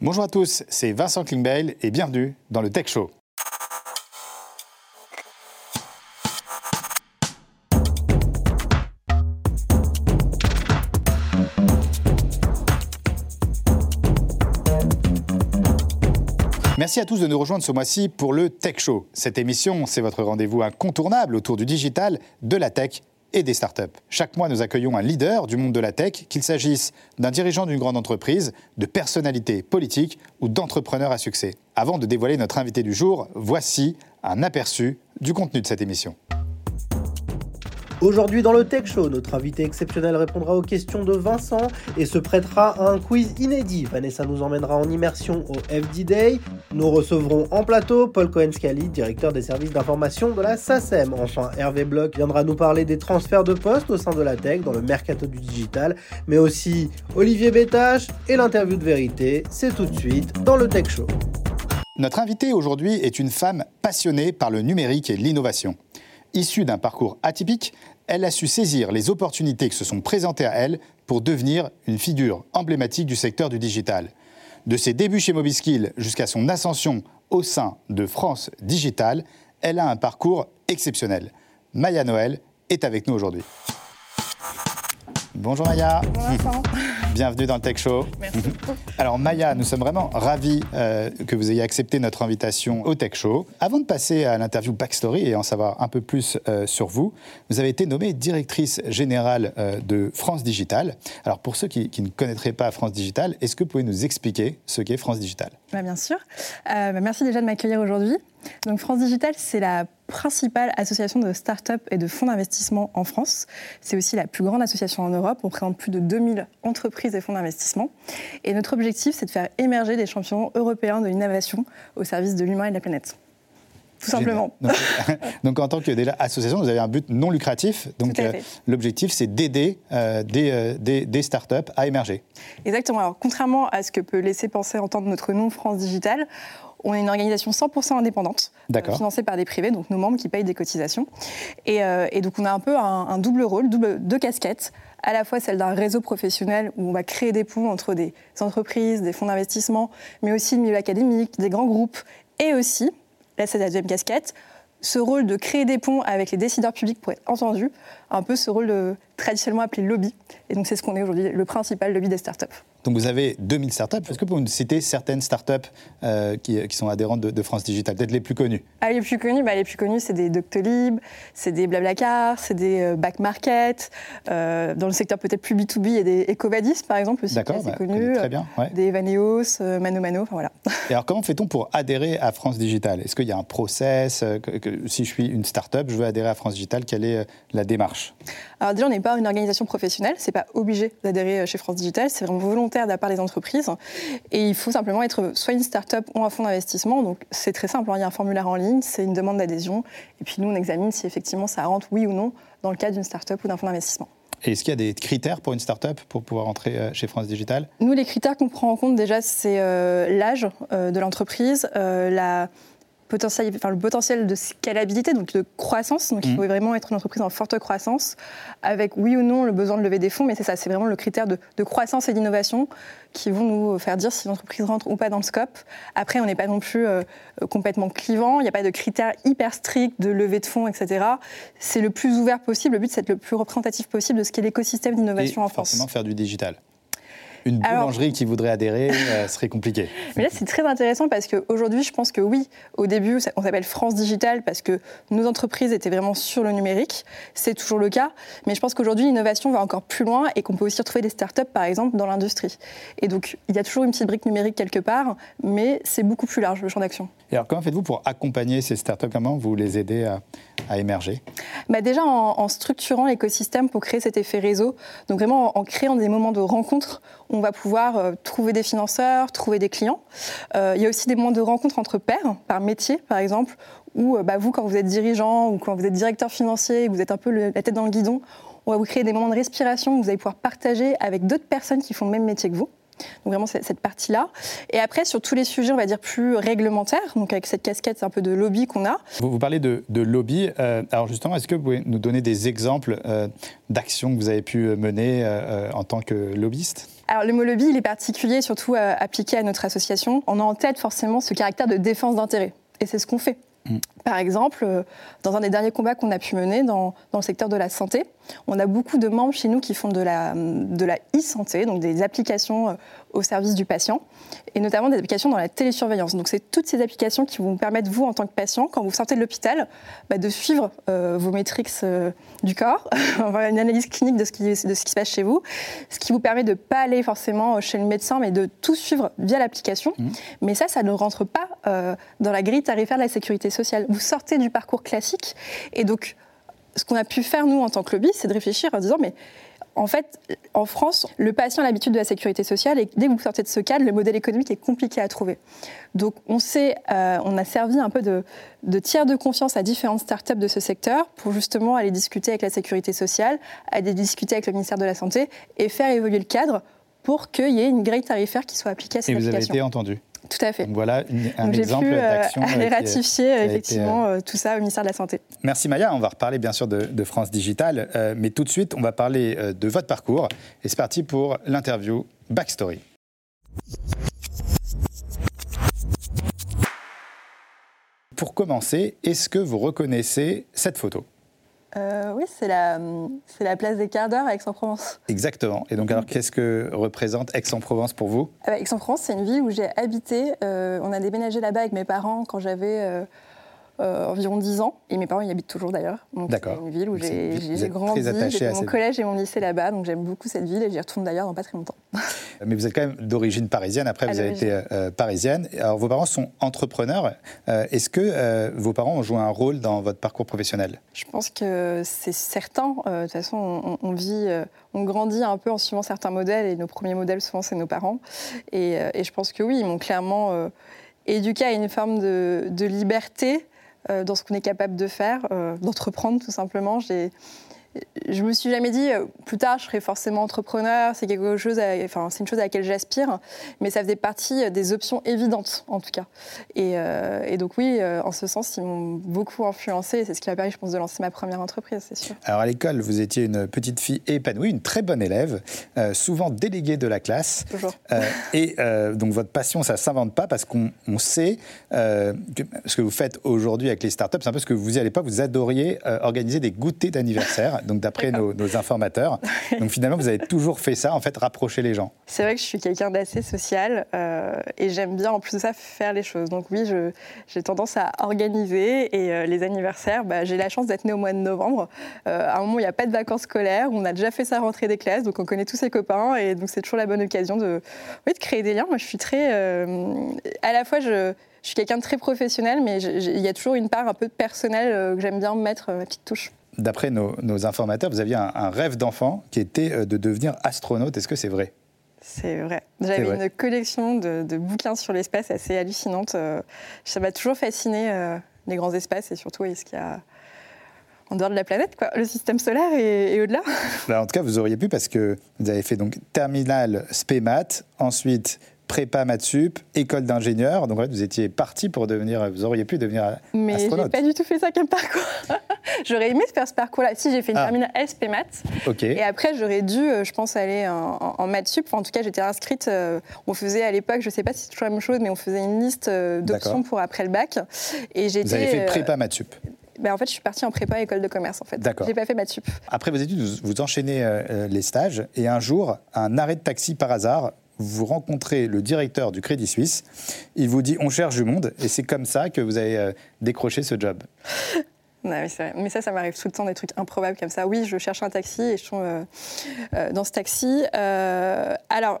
Bonjour à tous, c'est Vincent Klingbeil et bienvenue dans le Tech Show. Merci à tous de nous rejoindre ce mois-ci pour le Tech Show. Cette émission, c'est votre rendez-vous incontournable autour du digital, de la tech et des startups. Chaque mois, nous accueillons un leader du monde de la tech, qu'il s'agisse d'un dirigeant d'une grande entreprise, de personnalités politiques ou d'entrepreneurs à succès. Avant de dévoiler notre invité du jour, voici un aperçu du contenu de cette émission. Aujourd'hui dans le Tech Show, notre invité exceptionnel répondra aux questions de Vincent et se prêtera à un quiz inédit. Vanessa nous emmènera en immersion au FD Day. Nous recevrons en plateau Paul Cohen-Scali, directeur des services d'information de la SACEM. Enfin, Hervé Bloch viendra nous parler des transferts de postes au sein de la tech dans le mercato du digital, mais aussi Olivier Bétache et l'interview de vérité. C'est tout de suite dans le Tech Show. Notre invitée aujourd'hui est une femme passionnée par le numérique et l'innovation. Issue d'un parcours atypique, elle a su saisir les opportunités qui se sont présentées à elle pour devenir une figure emblématique du secteur du digital. De ses débuts chez Mobiskill jusqu'à son ascension au sein de France Digital, elle a un parcours exceptionnel. Maya Noël est avec nous aujourd'hui. Bonjour Maya. Bonjour Bienvenue dans le Tech Show. Merci Alors Maya, nous sommes vraiment ravis euh, que vous ayez accepté notre invitation au Tech Show. Avant de passer à l'interview Backstory et en savoir un peu plus euh, sur vous, vous avez été nommée directrice générale euh, de France Digital. Alors pour ceux qui, ne connaîtraient pas France Digital, est-ce que vous pouvez nous expliquer ce qu'est France Digital? Bah, Bien sûr. Bah, merci déjà de m'accueillir aujourd'hui. Donc France Digital, c'est la principale association de start-up et de fonds d'investissement en France. C'est aussi la plus grande association en Europe. On présente plus de 2000 entreprises et fonds d'investissement. Et notre objectif, c'est de faire émerger des champions européens de l'innovation au service de l'humain et de la planète. Tout simplement. Donc, en tant que déjà association, vous avez un but non lucratif. Donc euh, l'objectif, c'est d'aider euh, des, euh, des, des, startups à émerger. Exactement. Alors contrairement à ce que peut laisser penser entendre notre nom France Digital, on est une organisation 100% indépendante, euh, financée par des privés, donc nos membres qui payent des cotisations. Et, euh, donc on a un peu un, double rôle, double, deux casquettes. À la fois celle d'un réseau professionnel où on va créer des ponts entre des entreprises, des fonds d'investissement, mais aussi le milieu académique, des grands groupes, et aussi, là c'est la deuxième casquette, ce rôle de créer des ponts avec les décideurs publics pour être entendus, un peu ce rôle de, traditionnellement appelé lobby. Et donc c'est ce qu'on est aujourd'hui, le principal lobby des startups. Donc vous avez 2000 startups. Est-ce que vous pouvez nous citer certaines startups euh, qui, qui, sont adhérentes de, France Digital, peut-être les plus connues? Ah, Les plus connues, bah, les plus connues, c'est des Doctolib, c'est des Blablacar, c'est des euh, Back Market. Euh, dans le secteur peut-être plus B2B, il y a des Ecovadis, par exemple, aussi, D'accord, bah, connu. Très bien. Des Evaneos, Mano Mano, enfin voilà. Et alors comment fait-on pour adhérer à France Digital? Est-ce qu'il y a un process que, Si je suis une startup, je veux adhérer à France Digital, quelle est la démarche? Alors déjà, on n'est une organisation professionnelle, c'est pas obligé d'adhérer chez France Digital, c'est vraiment volontaire de la part des entreprises et il faut simplement être soit une start-up ou un fonds d'investissement. Donc c'est très simple, hein. il y a un formulaire en ligne, c'est une demande d'adhésion. Et puis nous, on examine si effectivement ça rentre, oui ou non, dans le cadre d'une start-up ou d'un fonds d'investissement. Et est-ce qu'il y a des critères pour une start-up pour pouvoir entrer euh, chez France Digital? Nous, les critères qu'on prend en compte déjà, c'est euh, l'âge euh, de l'entreprise, la potentiel, enfin, le potentiel de scalabilité, donc de croissance. Donc il mmh. faut vraiment être une entreprise en forte croissance, avec oui ou non le besoin de lever des fonds, mais c'est ça, c'est vraiment le critère de, croissance et d'innovation qui vont nous faire dire si l'entreprise rentre ou pas dans le scope. Après, on n'est pas non plus euh, complètement clivant, il n'y a pas de critères hyper stricts de levée de fonds, etc. C'est le plus ouvert possible, le but c'est d'être le plus représentatif possible de ce qu'est l'écosystème d'innovation en France. Forcément faire du digital une boulangerie qui voudrait adhérer euh, serait compliqué. Mais là, c'est très intéressant parce qu'aujourd'hui, je pense que oui, au début, on s'appelle France Digital parce que nos entreprises étaient vraiment sur le numérique. C'est toujours le cas. Mais je pense qu'aujourd'hui, l'innovation va encore plus loin et qu'on peut aussi retrouver des startups, par exemple, dans l'industrie. Et donc, il y a toujours une petite brique numérique quelque part, mais c'est beaucoup plus large le champ d'action. Et alors, comment faites-vous pour accompagner ces startups? Comment vous les aidez à, à émerger bah Déjà en, structurant l'écosystème pour créer cet effet réseau. Donc vraiment en, créant des moments de rencontre, on va pouvoir euh, trouver des financeurs, trouver des clients. Euh, il y a aussi des moments de rencontre entre pairs, par métier par exemple, où euh, bah, vous, quand vous êtes dirigeant ou quand vous êtes directeur financier, vous êtes un peu la tête dans le guidon, on va vous créer des moments de respiration où vous allez pouvoir partager avec d'autres personnes qui font le même métier que vous. Donc vraiment cette partie-là. Et après, sur tous les sujets, on va dire plus réglementaires, donc avec cette casquette un peu de lobby qu'on a. Vous, vous, parlez de, lobby. Euh, alors justement, est-ce que vous pouvez nous donner des exemples euh, d'actions que vous avez pu mener euh, en tant que lobbyiste? Alors le mot lobby, il est particulier, surtout appliqué à notre association. On a en tête forcément ce caractère de défense d'intérêt. Et c'est ce qu'on fait. Par exemple, euh, dans un des derniers combats qu'on a pu mener dans, le secteur de la santé, on a beaucoup de membres chez nous qui font de la, de la e-santé, donc des applications euh, au service du patient, et notamment des applications dans la télésurveillance. Donc c'est toutes ces applications qui vont vous permettre, vous, en tant que patient, quand vous sortez de l'hôpital, bah, de suivre euh, vos métriques du corps, une analyse clinique de ce, qui, de ce qui se passe chez vous, ce qui vous permet de ne pas aller forcément chez le médecin, mais de tout suivre via l'application. Mmh. Mais ça, ça ne rentre pas dans la grille tarifaire de la sécurité sociale vous sortez du parcours classique. Et donc, ce qu'on a pu faire, nous, en tant que lobby, c'est de réfléchir en disant, mais en fait, en France, le patient a l'habitude de la sécurité sociale et dès que vous sortez de ce cadre, le modèle économique est compliqué à trouver. Donc, on, sait, euh, on a servi un peu de, de, tiers de confiance à différentes startups de ce secteur pour justement aller discuter avec la sécurité sociale, aller discuter avec le ministère de la Santé et faire évoluer le cadre pour qu'il y ait une grille tarifaire qui soit appliquée à cette. Et vous avez été entendu tout à fait. Donc voilà un exemple euh, d'action. J'ai pu ratifier effectivement euh, tout ça au ministère de la Santé. Merci Maya. On va reparler bien sûr de, France Digital, euh, mais tout de suite, on va parler de votre parcours. Et c'est parti pour l'interview Backstory. Pour commencer, est-ce que vous reconnaissez cette photo? Euh, oui, c'est la, la place des quarts d'heure à Aix-en-Provence. Exactement. Et donc, alors, qu'est-ce que représente Aix-en-Provence pour vous? Ah bah, Aix-en-Provence, c'est une ville où j'ai habité. Euh, on a déménagé là-bas avec mes parents quand j'avais euh, environ 10 ans. Et mes parents y habitent toujours d'ailleurs. D'accord. C'est une ville où j'ai grandi. J'ai mon collège et mon lycée là-bas. Donc j'aime beaucoup cette ville et j'y retourne d'ailleurs dans pas très longtemps. Mais vous êtes quand même d'origine parisienne. Après, vous avez été euh, parisienne. Alors vos parents sont entrepreneurs. Euh, est-ce que vos parents ont joué un rôle dans votre parcours professionnel? Je pense que c'est certain. de toute façon, on, vit, on grandit un peu en suivant certains modèles. Et nos premiers modèles, souvent, c'est nos parents. Et, et, je pense que oui, ils m'ont clairement éduqué à une forme de, de liberté dans ce qu'on est capable de faire, euh, d'entreprendre tout simplement. J'ai je me suis jamais dit, euh, plus tard, je serai forcément entrepreneur, c'est quelque chose, enfin, c'est une chose à laquelle j'aspire, mais ça faisait partie euh, des options évidentes, en tout cas. Et, euh, donc oui, en ce sens, ils m'ont beaucoup influencé, c'est ce qui m'a permis, je pense, de lancer ma première entreprise, c'est sûr. Alors à l'école, vous étiez une petite fille épanouie, une très bonne élève, souvent déléguée de la classe. Toujours. et donc votre passion, ça ne s'invente pas parce qu'on sait que ce que vous faites aujourd'hui avec les startups, c'est un peu ce que vous faisiez à l'époque, vous adoriez organiser des goûters d'anniversaire donc d'après nos, informateurs. Donc finalement, vous avez toujours fait ça, en fait, rapprocher les gens. C'est vrai que je suis quelqu'un d'assez social euh, et j'aime bien, en plus de ça, faire les choses. Donc oui, j'ai tendance à organiser et euh, les anniversaires, bah, j'ai la chance d'être née au mois de novembre. Euh, à un moment, il n'y a pas de vacances scolaires, on a déjà fait sa rentrée des classes, donc on connaît tous ses copains et donc c'est toujours la bonne occasion de, oui, de créer des liens. Moi, je suis très... à la fois, je, je suis quelqu'un de très professionnel, mais il y a toujours une part un peu personnelle que j'aime bien mettre ma petite touche d'après nos, informateurs, vous aviez un, rêve d'enfant qui était euh, de devenir astronaute. Est-ce que c'est vrai? C'est vrai. J'avais une collection de, bouquins sur l'espace assez hallucinante. Euh, ça m'a toujours fasciné, euh, les grands espaces, et surtout ce qu'il y a en dehors de la planète, quoi, le système solaire et, au-delà. en tout cas, vous auriez pu, parce que vous avez fait donc terminal SPEMAT, ensuite prépa Matsup, école d'ingénieur. Donc en fait, vous étiez parti pour devenir, vous auriez pu devenir Mais astronaute. Mais j'ai pas du tout fait ça comme parcours. j'aurais aimé faire ce parcours-là. Si j'ai fait une ah. terminale SP Maths. Et après, j'aurais dû, euh, je pense, aller en, en, Matsup. en tout cas, j'étais inscrite. Euh, on faisait à l'époque, je sais pas si c'est toujours la même chose, mais on faisait une liste euh, d'options pour après le bac. Et vous avez fait prépa Matsup. Ben, en fait, je suis partie en prépa école de commerce, en fait. D'accord. J'ai pas fait Matsup. Après vos études, vous, enchaînez les stages et un jour, un arrêt de taxi par hasard vous rencontrez le directeur du Crédit Suisse, il vous dit on cherche du monde, et c'est comme ça que vous avez euh, décroché ce job. mais, ça, ça m'arrive tout le temps des trucs improbables comme ça. Oui, je cherche un taxi et je suis euh, euh, dans ce taxi. alors,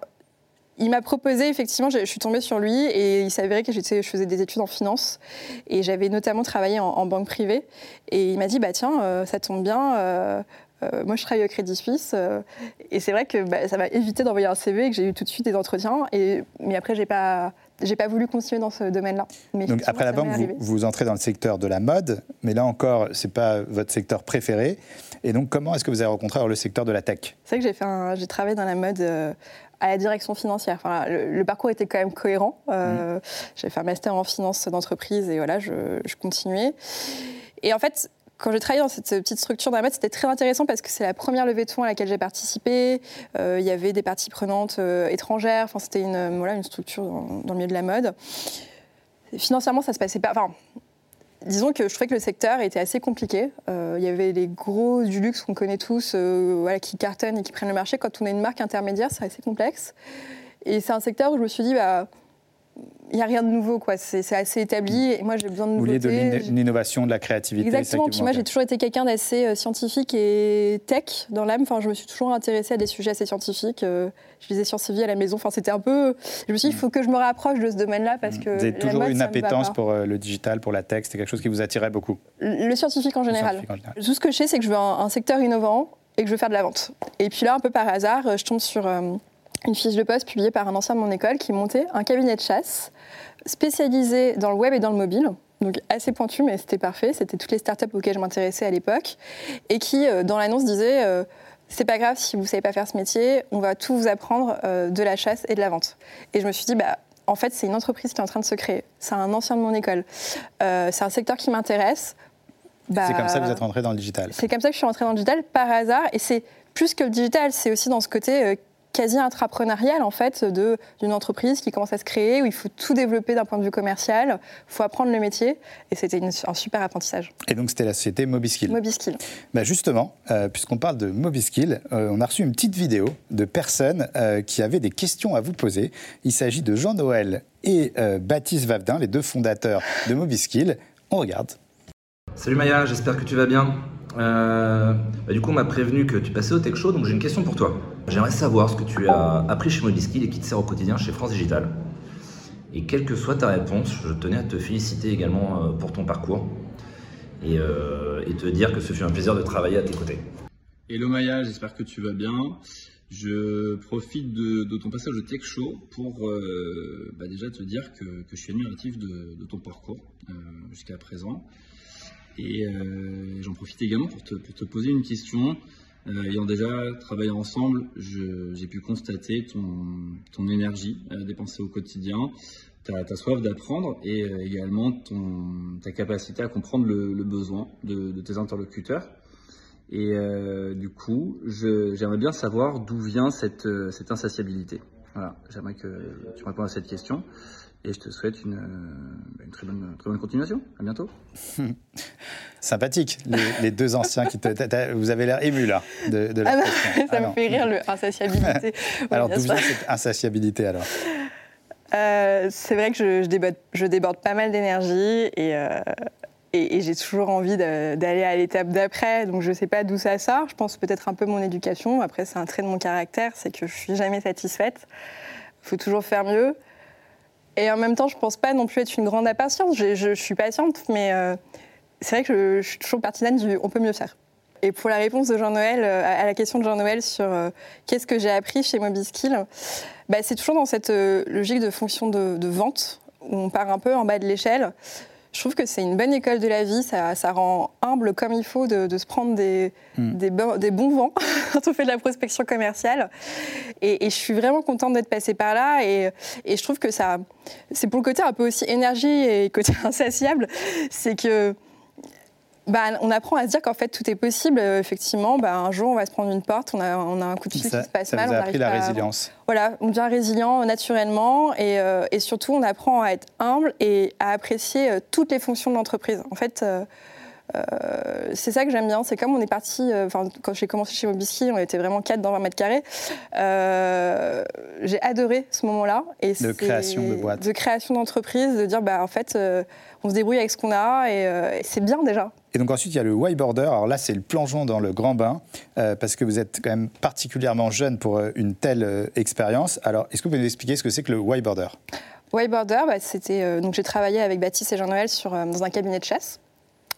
il m'a proposé, effectivement, je, suis tombée sur lui et il s'avérait que je faisais des études en finance et j'avais notamment travaillé en, banque privée. Et il m'a dit, bah tiens, ça tombe bien, moi, je travaille au Crédit Suisse euh, et c'est vrai que bah, ça m'a évité d'envoyer un CV et que j'ai eu tout de suite des entretiens. Et, mais après, j'ai pas, j'ai pas voulu continuer dans ce domaine-là. Donc après la banque, vous, vous, entrez dans le secteur de la mode, mais là encore, c'est pas votre secteur préféré. Et donc, comment est-ce que vous avez rencontré le secteur de la tech? C'est vrai que j'ai, fait j'ai travaillé dans la mode euh, à la direction financière. Enfin, le, parcours était quand même cohérent. Euh, J'ai fait un master en finance d'entreprise et voilà, je, continuais. Et en fait, quand j'ai travaillé dans cette petite structure d'Amat, c'était très intéressant parce que c'est la première levée de fonds à laquelle j'ai participé. Euh, il y avait des parties prenantes euh, étrangères. Enfin, c'était une, voilà, une structure dans, le milieu de la mode. financièrement, ça se passait pas. Enfin, disons que je trouvais que le secteur était assez compliqué. Euh, il y avait les gros du luxe qu'on connaît tous, euh, qui cartonnent et qui prennent le marché. Quand on est une marque intermédiaire, c'est assez complexe. Et c'est un secteur où je me suis dit, bah, il n'y a rien de nouveau, quoi. C'est assez établi. Et moi, j'ai besoin de nouveautés. Vous vouliez de l'innovation, de la créativité. Exactement. Puis moi, j'ai toujours été quelqu'un d'assez euh, scientifique et tech dans l'âme. Enfin, je me suis toujours intéressée à des sujets assez scientifiques. Euh, je lisais Sciences Vie à la maison. Enfin, c'était un peu. Je me suis dit, il faut que je me rapproche de ce domaine-là parce que. Vous avez toujours une appétence pour euh, le digital, pour la tech. C'était quelque chose qui vous attirait beaucoup? Le, scientifique en général. Tout ce que je sais, c'est que je veux un, secteur innovant et que je veux faire de la vente. Et puis là, un peu par hasard, je tombe sur une fiche de poste publiée par un ancien de mon école qui montait un cabinet de chasse spécialisé dans le web et dans le mobile. Donc assez pointu, mais c'était parfait. C'était toutes les startups auxquelles je m'intéressais à l'époque. Et qui, euh, dans l'annonce, disait euh, C'est pas grave si vous savez pas faire ce métier, on va tout vous apprendre euh, de la chasse et de la vente. Et je me suis dit bah, En fait, c'est une entreprise qui est en train de se créer. C'est un ancien de mon école. c'est un secteur qui m'intéresse. Bah, c'est comme ça que vous êtes rentré dans le digital. C'est comme ça que je suis rentrée dans le digital par hasard. Et c'est plus que le digital, c'est aussi dans ce côté quasi intrapreneurial en fait d'une entreprise qui commence à se créer où il faut tout développer d'un point de vue commercial, il faut apprendre le métier et c'était un super apprentissage. Et donc c'était la société Mobiskill. Mobiskill. Bah justement, euh, puisqu'on parle de Mobiskill, euh, on a reçu une petite vidéo de personnes euh, qui avaient des questions à vous poser. Il s'agit de Jean-Noël et Baptiste Vavdin, les deux fondateurs de Mobiskill. On regarde. Salut Maya, j'espère que tu vas bien. Euh, bah, du coup, on m'a prévenu que tu passais au Tech Show, donc j'ai une question pour toi. J'aimerais savoir ce que tu as appris chez Mobiskill et qui te sert au quotidien chez France Digital. Et quelle que soit ta réponse, je tenais à te féliciter également euh, pour ton parcours euh, et, te dire que ce fut un plaisir de travailler à tes côtés. Hello Maya, j'espère que tu vas bien. Je profite de, ton passage au Tech Show pour bah, déjà te dire que, je suis admiratif de ton parcours jusqu'à présent. Et euh, j'en profite également pour te, pour te, poser une question. Euh, ayant déjà travaillé ensemble, j'ai pu constater ton, ton énergie euh, dépensée au quotidien, ta, ta soif d'apprendre et également ton, ta capacité à comprendre le, le besoin de, de, tes interlocuteurs. Et du coup, j'aimerais bien savoir d'où vient cette, cette insatiabilité. Voilà, j'aimerais que tu répondes à cette question. Et je te souhaite une, euh, une très, bonne, très, bonne, continuation. À bientôt. Sympathique, les, deux anciens qui te. Vous avez l'air ému là de, de la ah Ça ah me fait rire, l'insatiabilité. alors, d'où vient cette insatiabilité alors? Euh, C'est vrai que je, je, déborde, je, déborde, pas mal d'énergie et. Euh, et, j'ai toujours envie d'aller à l'étape d'après, donc je ne sais pas d'où ça sort. Je pense peut-être un peu mon éducation. Après, c'est un trait de mon caractère, c'est que je suis jamais satisfaite. Il faut toujours faire mieux. Et en même temps, je pense pas non plus être une grande impatiente. Je, suis patiente, mais euh, c'est vrai que je, suis toujours partisane du on peut mieux faire. Et pour la réponse de Jean-Noël, euh, à la question de Jean-Noël sur euh, qu'est-ce que j'ai appris chez Mobiskill, bah, c'est toujours dans cette logique de fonction de, vente, où on part un peu en bas de l'échelle. Je trouve que c'est une bonne école de la vie, ça, rend humble comme il faut de, se prendre des, hmm. des, bons vents quand on fait de la prospection commerciale. Et, je suis vraiment contente d'être passée par là et, et je trouve que ça, c'est pour le côté un peu aussi énergie et côté insatiable, c'est que bah, on apprend à se dire qu'en fait tout est possible. Euh, effectivement, bah, un jour on va se prendre une porte, on a, on a un coup de fil qui se passe mal. Vous a appris la résilience. Voilà, on devient résilient naturellement et, euh, et, surtout on apprend à être humble et à apprécier euh, toutes les fonctions de l'entreprise. En fait, c'est ça que j'aime bien. C'est comme on est parti, enfin, quand j'ai commencé chez Mobiski, on était vraiment 4 dans 20 mètres carrés. J'ai adoré ce moment-là. de création de boîte. De création d'entreprise, de dire, bah, en fait, on se débrouille avec ce qu'on a et, c'est bien déjà. Et donc ensuite, il y a le whiteboarder. Alors là, c'est le plongeon dans le grand bain, parce que vous êtes quand même particulièrement jeune pour une telle expérience. Alors, est-ce que vous pouvez nous expliquer ce que c'est que le whiteboarder Whiteboarder, bah, c'était donc j'ai travaillé avec Baptiste et Jean-Noël dans un cabinet de chasse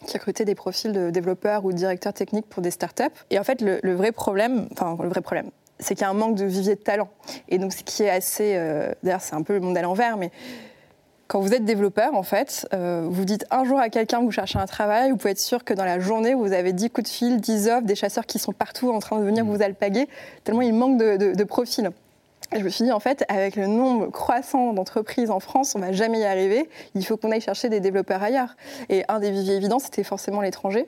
qui recrutait des profils de développeurs ou de directeurs techniques pour des startups. Et en fait, le, vrai problème, enfin le vrai problème, c'est qu'il y a un manque de vivier de talent. Et donc, ce qui est assez, euh, d'ailleurs, c'est un peu le monde à l'envers, mais quand vous êtes développeur, en fait, euh, vous dites un jour à quelqu'un que vous cherchez un travail, vous pouvez être sûr que dans la journée, vous avez 10 coups de fil, 10 offres, des chasseurs qui sont partout en train de venir mmh. vous alpaguer, tellement il manque de, de, de profils. Et je me suis dit, en fait, avec le nombre croissant d'entreprises en France, on ne va jamais y arriver. Il faut qu'on aille chercher des développeurs ailleurs. Et un des viviers évidents, c'était forcément l'étranger.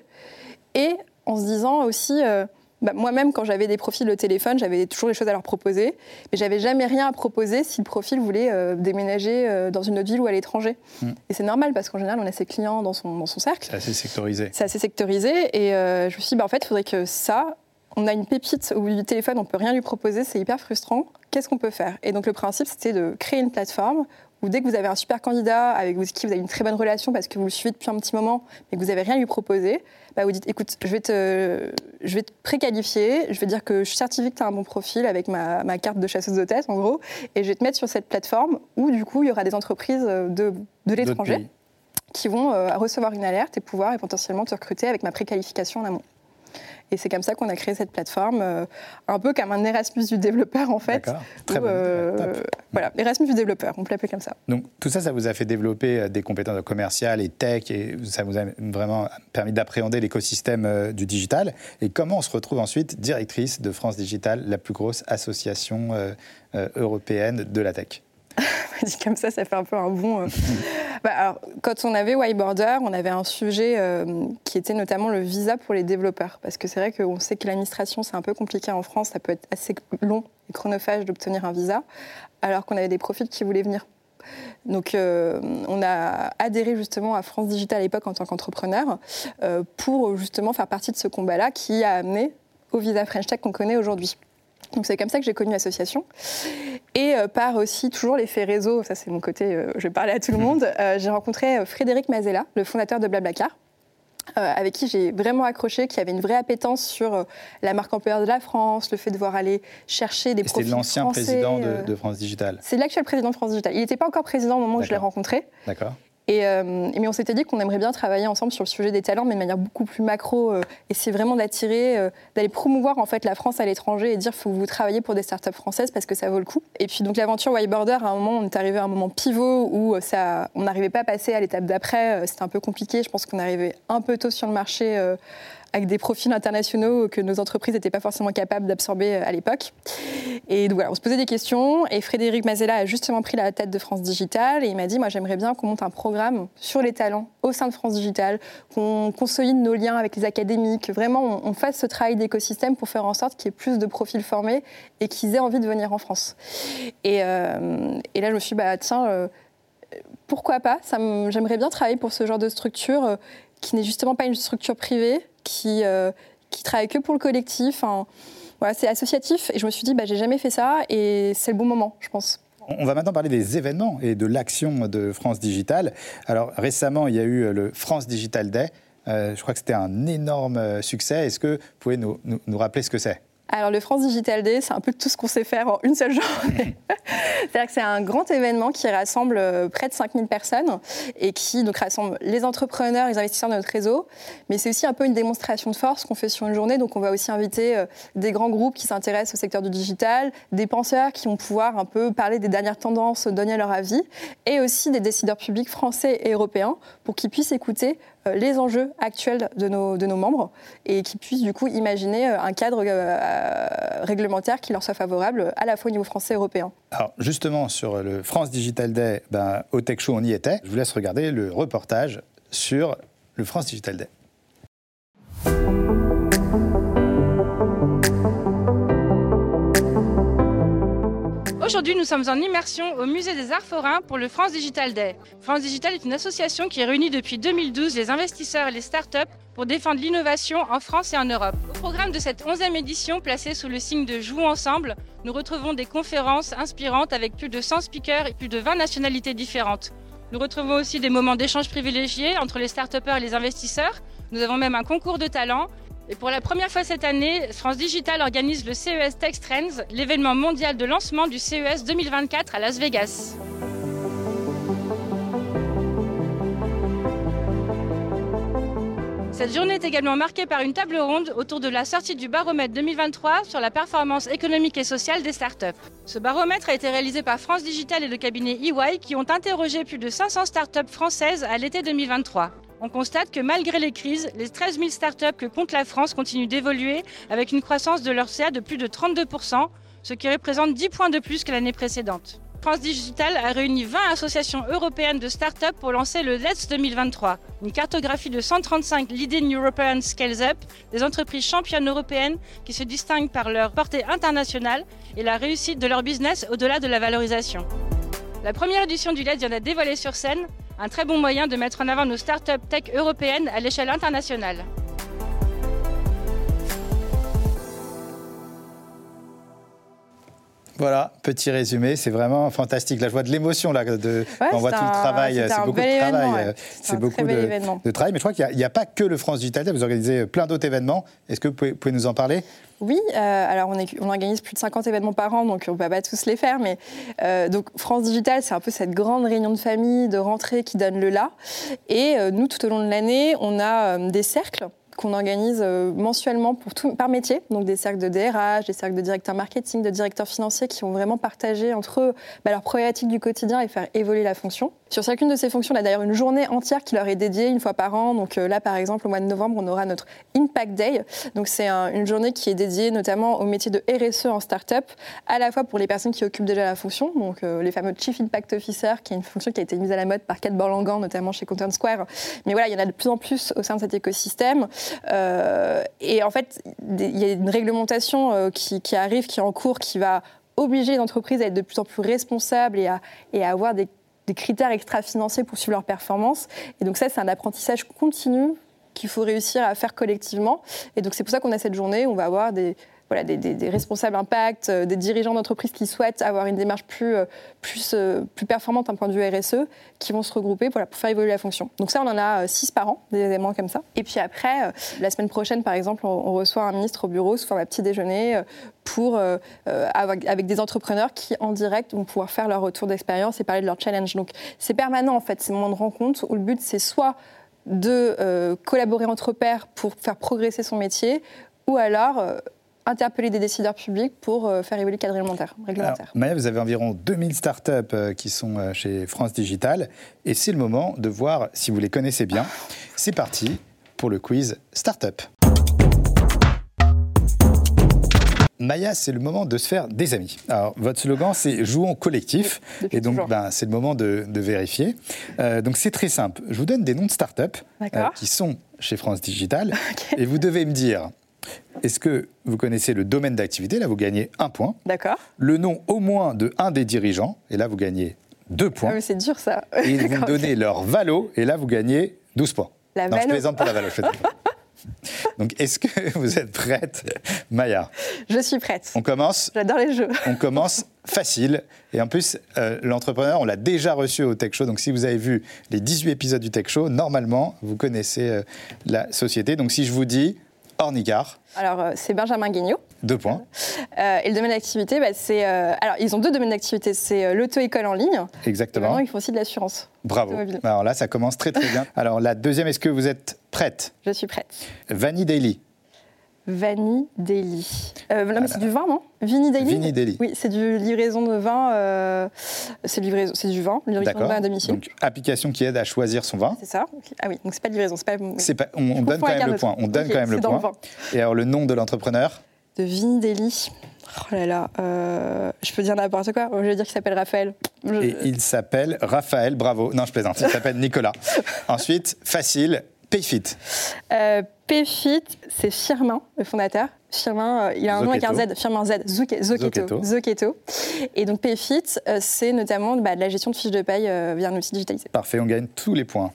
Et en se disant aussi, euh, bah, moi-même, quand j'avais des profils de téléphone, j'avais toujours des choses à leur proposer, mais j'avais jamais rien à proposer si le profil voulait euh, déménager euh, dans une autre ville ou à l'étranger. Hmm. Et c'est normal parce qu'en général, on a ses clients dans son, dans son cercle. C'est assez sectorisé. C'est assez sectorisé. Et je me suis dit, bah, en fait, il faudrait que ça, on a une pépite au bout du téléphone, on peut rien lui proposer, c'est hyper frustrant. Qu'est-ce qu'on peut faire? Et donc le principe, c'était de créer une plateforme où dès que vous avez un super candidat avec qui vous avez une très bonne relation parce que vous le suivez depuis un petit moment, mais que vous n'avez rien à lui proposer, bah vous dites écoute, je vais te, je vais te préqualifier, je vais dire que je certifie que tu as un bon profil avec ma, ma, carte de chasseuse de tête en gros, et je vais te mettre sur cette plateforme où du coup il y aura des entreprises de, de l'étranger qui vont euh, recevoir une alerte et pouvoir potentiellement te recruter avec ma préqualification en amont. Et c'est comme ça qu'on a créé cette plateforme, euh, un peu comme un Erasmus du développeur en fait. Très euh, voilà, Erasmus du développeur, on peut l'appeler comme ça. Donc tout ça, ça vous a fait développer euh, des compétences commerciales et tech, et ça vous a vraiment permis d'appréhender l'écosystème du digital. Et comment on se retrouve ensuite directrice de France Digital, la plus grosse association européenne de la tech? Dit comme ça, ça fait un peu un bon. Euh. Alors, quand on avait Whiteboarder, on avait un sujet euh, qui était notamment le visa pour les développeurs. Parce que c'est vrai qu'on sait que l'administration, c'est un peu compliqué en France, ça peut être assez long et chronophage d'obtenir un visa, alors qu'on avait des profils qui voulaient venir. Donc, euh, on a adhéré justement à France Digital à l'époque en tant qu'entrepreneur pour justement faire partie de ce combat-là qui a amené au visa French Tech qu'on connaît aujourd'hui. Donc c'est comme ça que j'ai connu l'association. Et euh, par aussi toujours l'effet réseau, ça c'est mon côté, euh, je parler à tout le monde, euh, j'ai rencontré Frédéric Mazella, le fondateur de Blablacar. avec qui j'ai vraiment accroché, qui avait une vraie appétence sur la marque employeur de la France, le fait de voir aller chercher des profils. C'est l'ancien président de, de, France Digital. C'est l'actuel président de France Digital. Il n'était pas encore président au moment où je l'ai rencontré. D'accord. Et, euh, mais on s'était dit qu'on aimerait bien travailler ensemble sur le sujet des talents, mais de manière beaucoup plus macro. Euh, et c'est vraiment d'attirer, euh, d'aller promouvoir en fait la France à l'étranger et dire faut que vous travaillez pour des startups françaises parce que ça vaut le coup. Et puis donc l'aventure Whiteboarder, à un moment, on est arrivé à un moment pivot où ça, on n'arrivait pas à passer à l'étape d'après. C'était un peu compliqué. Je pense qu'on arrivait un peu tôt sur le marché avec des profils internationaux que nos entreprises n'étaient pas forcément capables d'absorber euh, à l'époque. Et donc voilà, on se posait des questions et Frédéric Mazella a justement pris la tête de France Digital et il m'a dit, moi j'aimerais bien qu'on monte un programme sur les talents au sein de France Digital, qu'on consolide nos liens avec les académies, que vraiment on, fasse ce travail d'écosystème pour faire en sorte qu'il y ait plus de profils formés et qu'ils aient envie de venir en France. Et, euh, là je me suis dit, bah tiens, euh, pourquoi pas? J'aimerais bien travailler pour ce genre de structure qui n'est justement pas une structure privée, qui, euh, qui travaille que pour le collectif. voilà, c'est associatif et je me suis dit, bah, j'ai jamais fait ça et c'est le bon moment, je pense. On va maintenant parler des événements et de l'action de France Digital. Alors récemment, il y a eu le France Digital Day. Euh, je crois que c'était un énorme euh, succès. Est-ce que vous pouvez nous, nous rappeler ce que c'est? Alors le France Digital Day, c'est un peu tout ce qu'on sait faire en une seule journée. C'est-à-dire que c'est un grand événement qui rassemble euh, près de 5000 personnes et qui donc rassemble les entrepreneurs, les investisseurs de notre réseau, mais c'est aussi un peu une démonstration de force qu'on fait sur une journée. Donc on va aussi inviter euh, des grands groupes qui s'intéressent au secteur du digital, des penseurs qui vont pouvoir un peu parler des dernières tendances, donner leur avis, et aussi des décideurs publics français et européens pour qu'ils puissent écouter les enjeux actuels de nos, de nos membres et qui puissent du coup imaginer euh, un cadre euh, réglementaire qui leur soit favorable à la fois au niveau français et européen. Alors justement, sur le France Digital Day, ben, au Tech Show, on y était. Je vous laisse regarder le reportage sur le France Digital Day. Aujourd'hui, nous sommes en immersion au Musée des Arts Forains pour le France Digital Day. France Digital est une association qui réunit depuis 2012 les investisseurs et les startups pour défendre l'innovation en France et en Europe. Au programme de cette 11e édition, placée sous le signe de Jouons ensemble, nous retrouvons des conférences inspirantes avec plus de 100 speakers et plus de 20 nationalités différentes. Nous retrouvons aussi des moments d'échange privilégiés entre les start et les investisseurs. Nous avons même un concours de talents et pour la première fois cette année, France Digital organise le CES Tech Trends, l'événement mondial de lancement du CES 2024 à Las Vegas. Cette journée est également marquée par une table ronde autour de la sortie du baromètre 2023 sur la performance économique et sociale des startups. Ce baromètre a été réalisé par France Digital et le cabinet EY qui ont interrogé plus de 500 startups françaises à l'été 2023 on constate que malgré les crises, les 13 000 startups que compte la France continuent d'évoluer avec une croissance de leur CA de plus de 32%, ce qui représente 10 points de plus que l'année précédente. France Digital a réuni 20 associations européennes de start-up pour lancer le Let's 2023, une cartographie de 135 Leading European Scales Up, des entreprises championnes européennes qui se distinguent par leur portée internationale et la réussite de leur business au-delà de la valorisation. La première édition du Let's vient d'être dévoilée sur scène, un très bon moyen de mettre en avant nos start-up tech européennes à l'échelle internationale. Voilà, petit résumé, c'est vraiment fantastique. Là, je vois de l'émotion là, de, on voit tout le travail. C'est beaucoup de travail. C'est beaucoup de, travail. Mais je crois qu'il n'y a, pas que le France Digital Vous organisez plein d'autres événements. Est-ce que vous pouvez, nous en parler? Oui, euh, alors on, on, organise plus de 50 événements par an, donc on ne peut pas tous les faire. Mais euh, donc France Digital, c'est un peu cette grande réunion de famille, de rentrée qui donne le là. Et euh, nous, tout au long de l'année, on a des cercles qu'on organise euh, mensuellement pour tout, par métier, donc des cercles de DRH, des cercles de directeurs marketing, de directeurs financiers qui vont vraiment partager entre eux bah, leurs problématiques du quotidien et faire évoluer la fonction. Sur chacune de ces fonctions, y a d'ailleurs une journée entière qui leur est dédiée une fois par an. Donc euh, là, par exemple, au mois de novembre, on aura notre Impact Day. Donc c'est une journée qui est dédiée notamment au métier de RSE en start-up, à la fois pour les personnes qui occupent déjà la fonction, donc euh, les fameux Chief Impact Officer, qui est une fonction qui a été mise à la mode par Kate Borlangan, notamment chez Content Square. Mais voilà, il y en a de plus en plus au sein de cet écosystème. Euh, et en fait, il y a une réglementation qui, arrive, qui est en cours, qui va obliger les entreprises à être de plus en plus responsables et à, et à avoir des des critères extra-financiers pour suivre leur performance. Et donc ça, c'est un apprentissage continu qu'il faut réussir à faire collectivement. Et donc c'est pour ça qu'on a cette journée où on va avoir des, des, responsables impact, euh, des dirigeants d'entreprises qui souhaitent avoir une démarche plus, euh, plus, euh, plus performante d'un point de vue RSE, qui vont se regrouper pour faire évoluer la fonction. Donc ça, on en a six par an, des éléments comme ça. Et puis après, la semaine prochaine, par exemple, on, reçoit un ministre au bureau sous forme de petit déjeuner pour, avec des entrepreneurs qui, en direct, vont pouvoir faire leur retour d'expérience et parler de leur challenge. Donc c'est permanent, en fait, ces moments de rencontre où le but, c'est soit de collaborer entre pairs pour faire progresser son métier, ou alors interpeller des décideurs publics pour euh, faire évoluer le cadre réglementaire. réglementaire. Maya, vous avez environ 2000 startups euh, qui sont euh, chez France Digital et c'est le moment de voir si vous les connaissez bien. C'est parti pour le quiz Startup. Maya, c'est le moment de se faire des amis. Alors, votre slogan, c'est jouons collectif. et donc, ben, c'est le moment de, vérifier. donc, c'est très simple. Je vous donne des noms de startups qui sont chez France Digital. Et vous devez me dire est-ce que vous connaissez le domaine d'activité? Là, vous gagnez un point. D'accord. Le nom au moins de un des dirigeants, et là, vous gagnez deux points. Ah, c'est dur ça. Et vous me donnez leur valo, et là, vous gagnez 12 points. La non, je plaisante pour la valo. Donc, est-ce que vous êtes prête, Maya? Je suis prête. On commence? J'adore les jeux. On commence facile. Et en plus, euh, l'entrepreneur, on l'a déjà reçu au Tech Show. Donc, si vous avez vu les 18 épisodes du Tech Show, normalement, vous connaissez euh, la société. Donc, si je vous dis Ornigar. Alors, euh, c'est Benjamin Guignot. Deux points. Euh, et le domaine d'activité, bah, c'est. Euh, alors, ils ont deux domaines d'activité. C'est l'auto-école en ligne. Exactement. Et ils font aussi de l'assurance. Bravo. Alors là, ça commence très, très bien. Alors, la deuxième, est-ce que vous êtes prête? Je suis prête. Vanille Daily. Vanille Daily. Euh, non, mais c'est du vin, non Vini Daily Vini Daily. Oui, c'est du livraison de vin. Euh, c'est du vin, livraison de vin à domicile. Donc, application qui aide à choisir son vin. C'est ça. Ah oui, donc c'est pas de livraison. Pas, pas, on, donne quand même le point. On donne quand même le point. Et alors, le nom de l'entrepreneur De Vini Daily. Oh là là, euh, je peux dire n'importe quoi. Je vais dire qu'il s'appelle Raphaël. Et il s'appelle Raphaël, bravo. Non, je plaisante, il s'appelle Nicolas. Ensuite, facile, Payfit. Euh, Payfit, c'est Firmin, le fondateur. Firmin, euh, il a un nom avec un Z, Firmin Z, Zoketo. Zoketo. Et donc Payfit, euh, c'est notamment bah, de la gestion de fiches de paye via un outil digitalisé. Parfait, on gagne tous les points.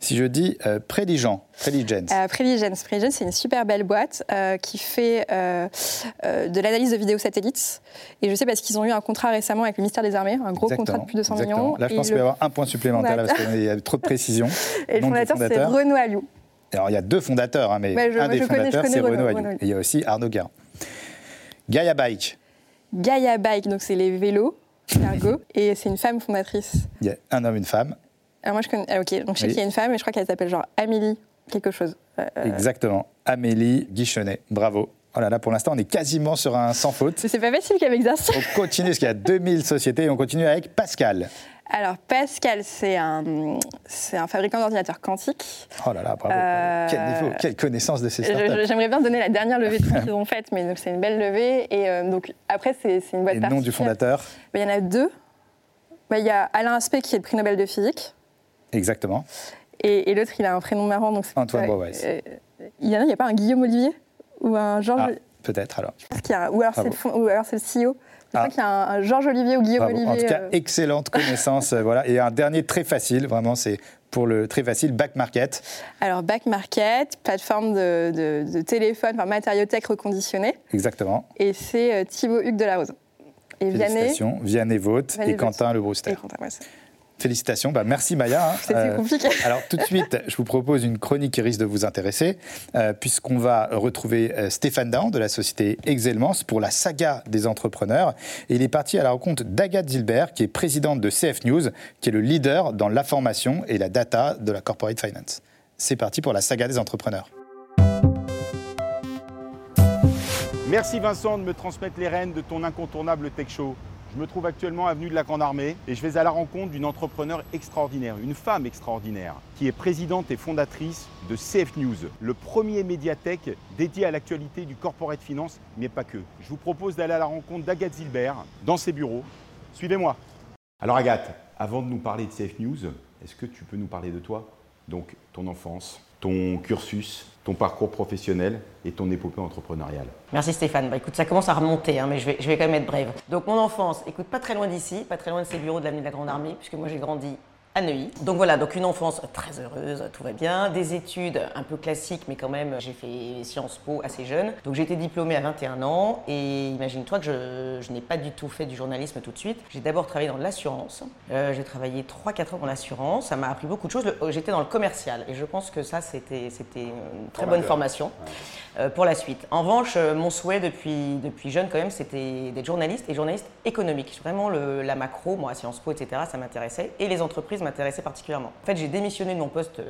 Si je dis euh, Preligence, Preligence. c'est une super belle boîte qui fait de l'analyse de vidéos satellites. Et je sais parce qu'ils ont eu un contrat récemment avec le ministère des Armées, un gros contrat de plus de 200 millions. Là, je pense qu'il va y avoir un point supplémentaire parce qu'il y a trop de précision. Et le fondateur, c'est Renaud Alliou. Alors, il y a deux fondateurs, hein, mais un des fondateurs, c'est Renaud. Et il y a aussi Arnaud Guérin. Gaia Bike. Gaia Bike, donc c'est les vélos, cargo, et c'est une femme fondatrice. Il y a un homme, une femme. Alors moi, je connais. Ah, ok, donc je sais qu'il y a une femme, et je crois qu'elle s'appelle genre Amélie quelque chose. Euh, Exactement. Amélie Guichonnet. Bravo. Oh là là, pour l'instant, on est quasiment sur un sans faute. C'est pas facile comme exercice. On continue, parce qu'il y a 2000 sociétés, et on continue avec Pascal. Alors, Pascal, c'est un, un fabricant d'ordinateurs quantiques. Oh là là, bravo. Euh, quel niveau, quelle connaissance de ces startups. J'aimerais bien donner la dernière levée de fonds qu'ils ont faite, mais c'est une belle levée. Et euh, donc, après, c'est une boîte Et le nom du fondateur Il y en a deux. Bah, il y a Alain Aspect, qui est le prix Nobel de physique. Exactement. Et, l'autre, il a un prénom marrant. Donc Antoine Bois. Euh, il y en a, n'y a pas un Guillaume Olivier Ou un Georges ah, Peut-être alors. Je pense qu'il y a, ou alors c'est le, CEO. Je ah. qu'il y a un, Georges Olivier ou Guillaume Olivier. En tout cas, euh. excellente connaissance. Euh, voilà. Et un dernier très facile, vraiment, c'est pour le très facile, Back Market. Alors, Back Market, plateforme de, de, téléphone, enfin, matériothèque reconditionnée. Exactement. Et c'est euh, Thibaut Hugues de la Rose. Et. Vianney, Vianney et Quentin Le Brewster. Et Quentin, Félicitations, bah, merci Maya. Hein. C'était euh, compliqué. Alors tout de suite, je vous propose une chronique qui risque de vous intéresser, euh, puisqu'on va retrouver euh, Stéphane Dahan de la société Excelmans pour la saga des entrepreneurs. Et il est parti à la rencontre d'Agathe Zilbert, qui est présidente de CF News, qui est le leader dans l'information et la data de la corporate finance. C'est parti pour la saga des entrepreneurs. Merci Vincent de me transmettre les rênes de ton incontournable tech show. Je me trouve actuellement avenue de la Grande Armée et je vais à la rencontre d'une entrepreneur extraordinaire, une femme extraordinaire, qui est présidente et fondatrice de CF News, le premier médiathèque dédié à l'actualité du corporate finance, mais pas que. Je vous propose d'aller à la rencontre d'Agathe Zilbert dans ses bureaux. Suivez-moi. Alors Agathe, avant de nous parler de CF News, est-ce que tu peux nous parler de toi? Donc ton enfance, ton cursus, ton parcours professionnel et ton épopée entrepreneuriale. Merci Stéphane. Bah, écoute, ça commence à remonter, hein, mais je vais, je quand même être brève. Donc mon enfance, écoute, pas très loin d'ici, pas très loin de ces bureaux de l'avenue de la Grande Armée, puisque moi j'ai grandi à Neuilly. Donc voilà, donc une enfance très heureuse, tout va bien. Des études un peu classiques, mais quand même, j'ai fait Sciences Po assez jeune. Donc j'ai été diplômée à 21 ans et imagine-toi que je, n'ai pas du tout fait du journalisme tout de suite. J'ai d'abord travaillé dans l'assurance. Euh, j'ai travaillé 3-4 ans dans l'assurance. Ça m'a appris beaucoup de choses. J'étais dans le commercial et je pense que ça, c'était une très bonne formation. Euh, pour la suite. En revanche, euh, mon souhait depuis, depuis jeune, quand même, c'était d'être journaliste et journaliste économique. Vraiment, le, la macro, moi, Sciences Po, etc., ça m'intéressait. Et les entreprises m'intéressaient particulièrement. En fait, j'ai démissionné de mon poste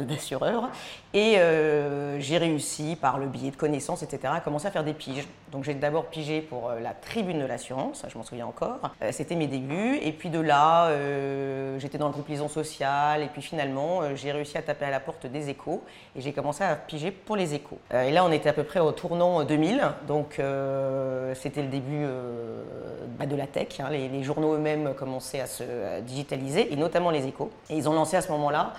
d'assureur et euh, j'ai réussi, par le biais de connaissances, etc., à commencer à faire des piges. Donc, j'ai d'abord pigé pour la tribune de l'assurance, je m'en souviens encore. c'était mes débuts. Et puis de là, j'étais dans le groupe Liaison Sociale. Et puis finalement, j'ai réussi à taper à la porte des échos et j'ai commencé à piger pour les échos là, on était à peu près au tournant 2000, donc euh, c'était le début euh, bah, de la tech. Hein. Les, journaux eux-mêmes commençaient à se digitaliser, et notamment les échos. Et ils ont lancé à ce moment-là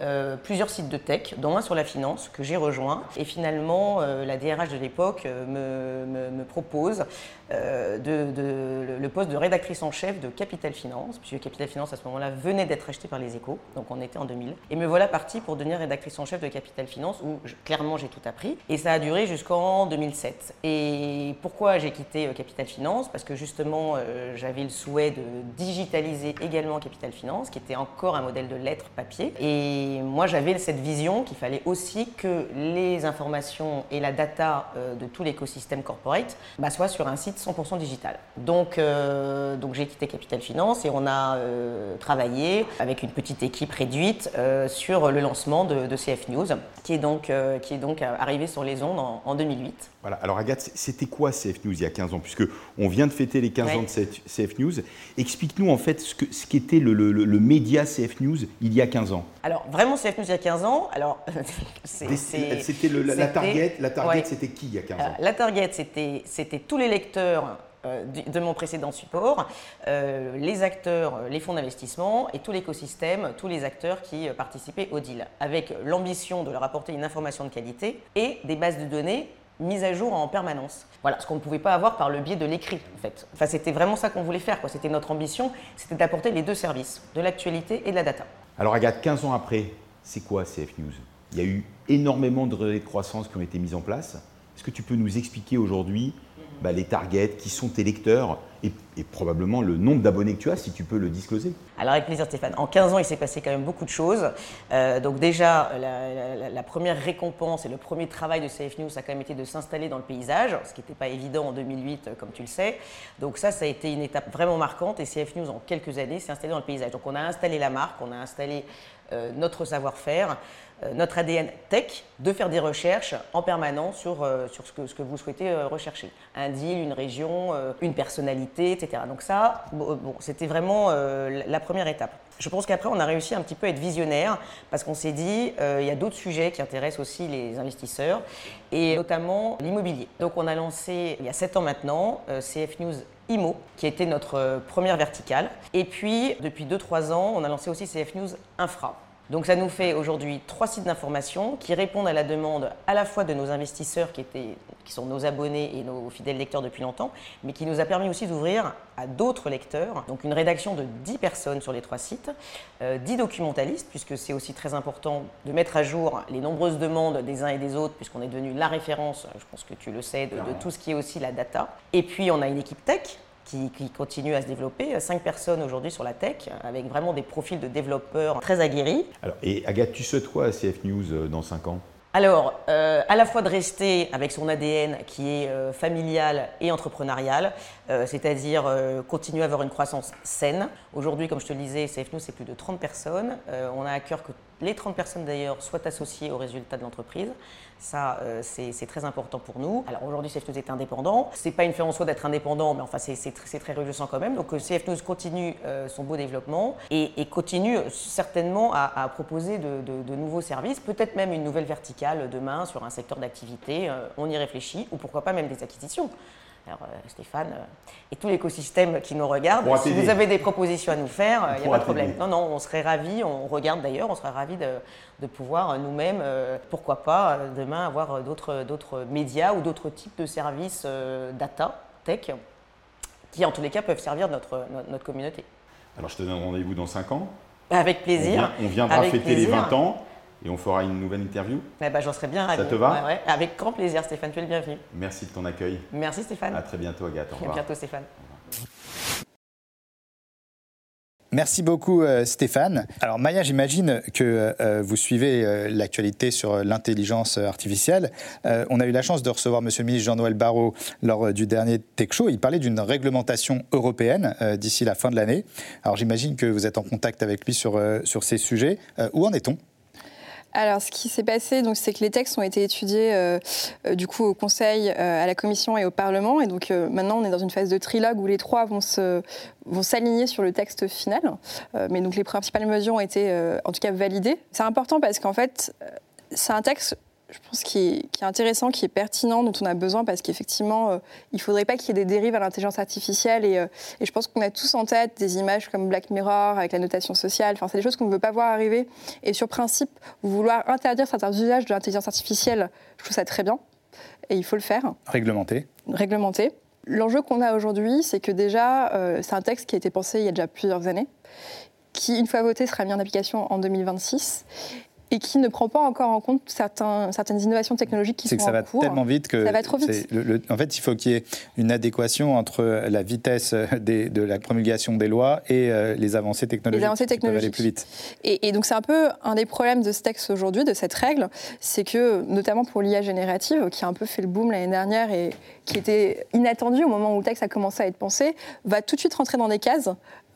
euh, plusieurs sites de tech, dont un sur la finance que j'ai rejoint. Et finalement, euh, la DRH de l'époque euh, me, me, propose de, le poste de rédactrice en chef de Capital Finance, puisque Capital Finance à ce moment-là venait d'être acheté par les échos, donc on était en 2000. Et me voilà partie pour devenir rédactrice en chef de Capital Finance, où clairement j'ai tout appris. Et ça a duré jusqu'en 2007. Et pourquoi j'ai quitté Capital Finance? Parce que justement, j'avais le souhait de digitaliser également Capital Finance, qui était encore un modèle de lettres papier. Et moi, j'avais cette vision qu'il fallait aussi que les informations et la data euh, de tout l'écosystème corporate bah, soient sur un site 100% digital. Donc, euh, donc j'ai quitté Capital Finance et on a euh, travaillé avec une petite équipe réduite sur le lancement de, CF News, qui est donc, qui est donc arrivé sur les ondes en 2008. Voilà. Alors Agathe, c'était quoi CF News il y a 15 ans? Puisque on vient de fêter les 15 ans de CF News. Explique-nous en fait ce qu'était ce le, le, média CF News il y a 15 ans. Alors vraiment CF News il y a 15 ans, alors c'était la target, la target c'était qui il y a 15 ans? La target c'était tous les lecteurs euh, de mon précédent support, euh, les acteurs, les fonds d'investissement et tout l'écosystème, tous les acteurs qui euh, participaient au deal, avec l'ambition de leur apporter une information de qualité et des bases de données mise à jour en permanence. Voilà, ce qu'on ne pouvait pas avoir par le biais de l'écrit, en fait. Enfin, c'était vraiment ça qu'on voulait faire, C'était notre ambition, c'était d'apporter les deux services, de l'actualité et de la data. Alors, Agathe, 15 ans après, c'est quoi CF News? Il y a eu énormément de relais de croissance qui ont été mis en place. Est-ce que tu peux nous expliquer aujourd'hui bah, les targets, qui sont tes lecteurs et, probablement le nombre d'abonnés que tu as, si tu peux le discloser. Alors avec plaisir Stéphane. En 15 ans, il s'est passé quand même beaucoup de choses. Euh, donc déjà, la, première récompense et le premier travail de CF News, a quand même été de s'installer dans le paysage, ce qui n'était pas évident en 2008, euh, comme tu le sais. Donc ça, ça a été une étape vraiment marquante et CF News, en quelques années, s'est installé dans le paysage. Donc on a installé la marque, on a installé euh, notre savoir-faire. Euh, notre ADN tech de faire des recherches en permanence sur, euh, sur ce, que, vous souhaitez euh, rechercher. Un deal, une région, une personnalité, etc. Donc ça, bon, c'était vraiment la première étape. Je pense qu'après, on a réussi un petit peu à être visionnaire parce qu'on s'est dit, il y a d'autres sujets qui intéressent aussi les investisseurs et notamment l'immobilier. Donc on a lancé, il y a 7 ans maintenant, CF News IMO, qui était notre première verticale. Et puis, depuis 2-3 ans, on a lancé aussi CF News Infra. Donc ça nous fait aujourd'hui trois sites d'information qui répondent à la demande à la fois de nos investisseurs qui, étaient, qui sont nos abonnés et nos fidèles lecteurs depuis longtemps, mais qui nous a permis aussi d'ouvrir à d'autres lecteurs. Donc une rédaction de 10 personnes sur les trois sites, 10 euh, documentalistes, puisque c'est aussi très important de mettre à jour les nombreuses demandes des uns et des autres, puisqu'on est devenu la référence, je pense que tu le sais, de tout ce qui est aussi la data. Et puis on a une équipe tech qui, continue à se développer. Cinq personnes aujourd'hui sur la tech, avec vraiment des profils de développeurs très aguerris. Alors, et Agathe, tu souhaites quoi à CF News euh, dans cinq ans? Alors, euh, à la fois de rester avec son ADN qui est euh, familial et entrepreneurial, c'est-à-dire continuer à avoir une croissance saine. Aujourd'hui, comme je te le disais, CF News, c'est plus de 30 personnes. on a à cœur que les 30 personnes d'ailleurs soient associées aux résultats de l'entreprise. Ça, euh, c'est très important pour nous. Alors aujourd'hui, CF News est indépendant. C'est pas une fin en soi d'être indépendant, mais enfin, c'est très réjouissant quand même. Donc euh, CF News continue euh, son beau développement et, continue certainement à, proposer de, nouveaux services, peut-être même une nouvelle verticale demain sur un secteur d'activité. on y réfléchit, ou pourquoi pas même des acquisitions. Alors Stéphane et tout l'écosystème qui nous regarde, si vous avez des propositions à nous faire, il n'y a pas de problème. Non, non, on serait ravis, on regarde d'ailleurs, on serait ravis de, de pouvoir nous-mêmes, euh, pourquoi pas, euh, demain avoir d'autres médias ou d'autres types de services euh, data, tech, qui en tous les cas peuvent servir notre, notre, communauté. Alors je te donne rendez-vous dans 5 ans. Avec plaisir. On, viendra fêter les 20 ans et on fera une nouvelle interview. Eh ben, J'en serais bien ravi. Ça te va Avec grand plaisir, Stéphane. Tu es le bienvenu. Merci de ton accueil. Merci, Stéphane. À très bientôt, Agathe. Au revoir. À bientôt, Stéphane. Merci beaucoup euh, Stéphane. Alors Maya, j'imagine que euh, vous suivez euh, l'actualité sur l'intelligence artificielle. on a eu la chance de recevoir Monsieur le ministre Jean-Noël Barrot lors du dernier Tech Show. Il parlait d'une réglementation européenne d'ici la fin de l'année. Alors j'imagine que vous êtes en contact avec lui sur, sur ces sujets. où en est-on? Alors, ce qui s'est passé, donc, c'est que les textes ont été étudiés euh, euh, du coup au Conseil, euh, à la Commission et au Parlement, et donc maintenant on est dans une phase de trilogue où les trois vont vont s'aligner sur le texte final. mais donc les principales mesures ont été, en tout cas, validées. C'est important parce qu'en fait, c'est un texte je pense, qui est, qui est, intéressant, qui est pertinent, dont on a besoin, parce qu'effectivement, euh, il ne faudrait pas qu'il y ait des dérives à l'intelligence artificielle. Et, euh, et, je pense qu'on a tous en tête des images comme Black Mirror, avec la notation sociale. Enfin, c'est des choses qu'on ne veut pas voir arriver. Et sur principe, vouloir interdire certains usages de l'intelligence artificielle, je trouve ça très bien. Et il faut le faire. Réglementer. Réglementer. L'enjeu qu'on a aujourd'hui, c'est que déjà, euh, c'est un texte qui a été pensé il y a déjà plusieurs années qui, une fois voté, sera mis en application en 2026 et qui ne prend pas encore en compte certains, certaines innovations technologiques qui sont en cours. C'est que ça va tellement vite que... Ça va trop vite. en fait, il faut qu'il y ait une adéquation entre la vitesse de la promulgation des lois et euh, les avancées technologiques. Les avancées technologiques. Qui peuvent aller plus vite. Et, et donc c'est un peu un des problèmes de ce texte aujourd'hui, de cette règle, c'est que, notamment pour l'IA générative, qui a un peu fait le boom l'année dernière et qui était inattendu au moment où le texte a commencé à être pensé, va tout de suite rentrer dans des cases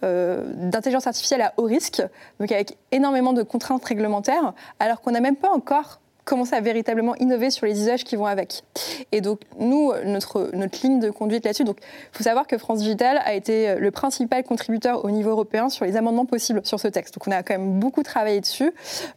euh, d'intelligence artificielle à haut risque, donc avec énormément de contraintes réglementaires, alors qu'on n'a même pas encore commencé à véritablement innover sur les usages qui vont avec. Et donc, nous, notre, notre ligne de conduite là-dessus, donc, il faut savoir que France Digital a été le principal contributeur au niveau européen sur les amendements possibles sur ce texte. Donc, on a quand même beaucoup travaillé dessus.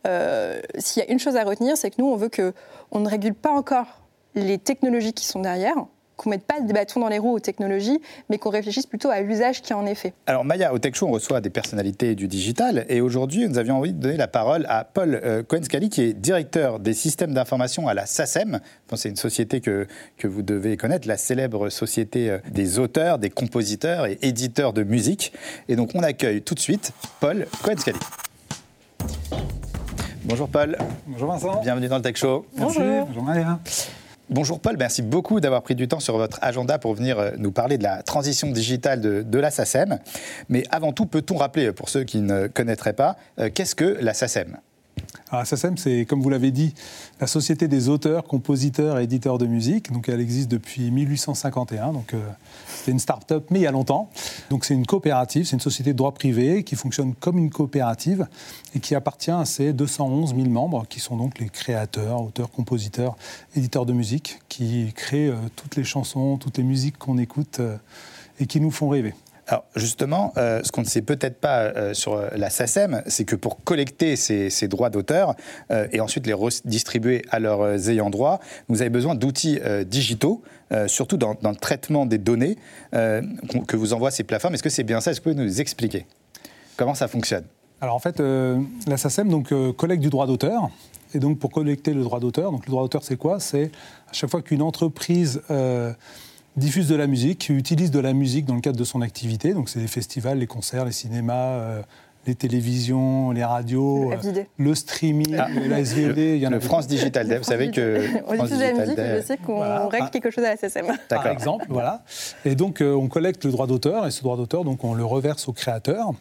Euh, s'il y a une chose à retenir, c'est que nous, on veut qu'on ne régule pas encore les technologies qui sont derrière, qu'on ne mette pas des bâtons dans les roues aux technologies, mais qu'on réfléchisse plutôt à l'usage qui en est fait. Alors Maya, au Tech Show, on reçoit des personnalités du digital, et aujourd'hui, nous avions envie de donner la parole à Paul euh, Cohen-Scali, qui est directeur des systèmes d'information à la SACEM. C'est une société que, que vous devez connaître, la célèbre société euh, des auteurs, des compositeurs et éditeurs de musique. Et donc on accueille tout de suite Paul Cohen-Scali. Bonjour Paul. Bonjour Vincent. Bienvenue dans le Tech Show. Merci. Bonjour, Bonjour Maya. Bonjour Paul, merci beaucoup d'avoir pris du temps sur votre agenda pour venir euh, nous parler de la transition digitale de, la SACEM. Mais avant tout, peut-on rappeler, pour ceux qui ne connaîtraient pas, euh, qu'est-ce que la SACEM? Alors, c'est, comme vous l'avez dit, la Société des auteurs, compositeurs et éditeurs de musique. Donc, elle existe depuis 1851. Donc, euh, c'est une start-up, mais il y a longtemps. Donc, c'est une coopérative, c'est une société de droit privé qui fonctionne comme une coopérative et qui appartient à ces 211 000 membres, qui sont donc les créateurs, auteurs, compositeurs, éditeurs de musique, qui créent euh, toutes les chansons, toutes les musiques qu'on écoute euh, et qui nous font rêver. Alors justement, euh, ce qu'on ne sait peut-être pas euh, sur euh, la SACEM, c'est que pour collecter ces, droits d'auteur et ensuite les redistribuer à leurs ayants droit, vous avez besoin d'outils digitaux, surtout dans, le traitement des données que vous envoient ces plateformes. Est-ce que c'est bien ça? Est-ce que vous pouvez nous expliquer comment ça fonctionne? Alors en fait, la SACEM donc, collecte du droit d'auteur. Et donc pour collecter le droit d'auteur, le droit d'auteur c'est quoi? C'est à chaque fois qu'une entreprise diffuse de la musique, utilise de la musique dans le cadre de son activité. Donc, c'est les festivals, les concerts, les cinémas, euh, les télévisions, les radios, euh, le streaming, ah, la SVOD. Il y en a le France Digital Day. Vous savez que. on diffuse de la musique, je sais qu'on règle quelque chose à la SSM. Par exemple, voilà. Et donc, euh, on collecte le droit d'auteur, et ce droit d'auteur, donc, on le reverse au créateur.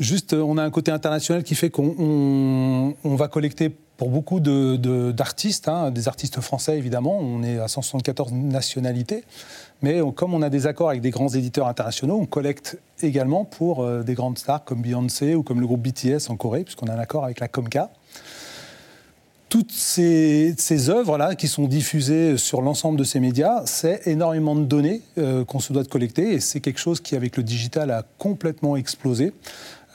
Juste, on a un côté international qui fait qu'on va collecter pour beaucoup d'artistes, hein, des artistes français évidemment, on est à 174 nationalités, mais comme on a des accords avec des grands éditeurs internationaux, on collecte également pour euh, des grandes stars comme Beyoncé ou comme le groupe BTS en Corée, puisqu'on a un accord avec la Comca. Toutes ces, ces œuvres-là qui sont diffusées sur l'ensemble de ces médias, c'est énormément de données euh, qu'on se doit de collecter et c'est quelque chose qui, avec le digital, a complètement explosé.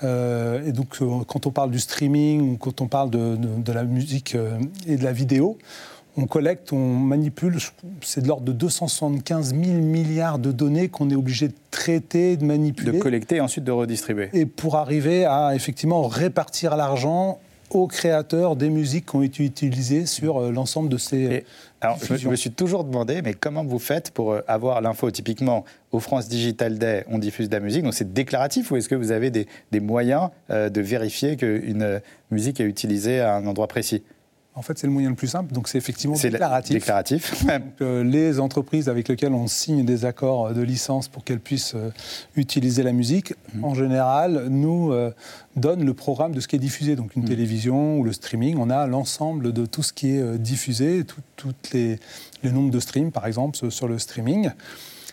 Euh, et donc, euh, quand on parle du streaming ou quand on parle de, la musique euh, et de la vidéo, on collecte, on manipule, c'est de l'ordre de 275 000 milliards de données qu'on est obligé de traiter, de manipuler. De collecter et ensuite de redistribuer. Et pour arriver à effectivement répartir l'argent aux créateurs des musiques qui ont été utilisées sur l'ensemble de ces. alors, je me, suis toujours demandé, mais comment vous faites pour avoir l'info Typiquement, au France Digital Day, on diffuse de la musique, donc c'est déclaratif ou est-ce que vous avez des, moyens euh, de vérifier qu'une musique est utilisée à un endroit précis? En fait, c'est le moyen le plus simple, donc c'est effectivement déclaratif. déclaratif. Euh, les entreprises avec lesquelles on signe des accords de licence pour qu'elles puissent euh, utiliser la musique, mmh. en général, nous donnent le programme de ce qui est diffusé. Donc une mmh. télévision ou le streaming, on a l'ensemble de tout ce qui est diffusé, tous les, les nombres de streams, par exemple, sur le streaming.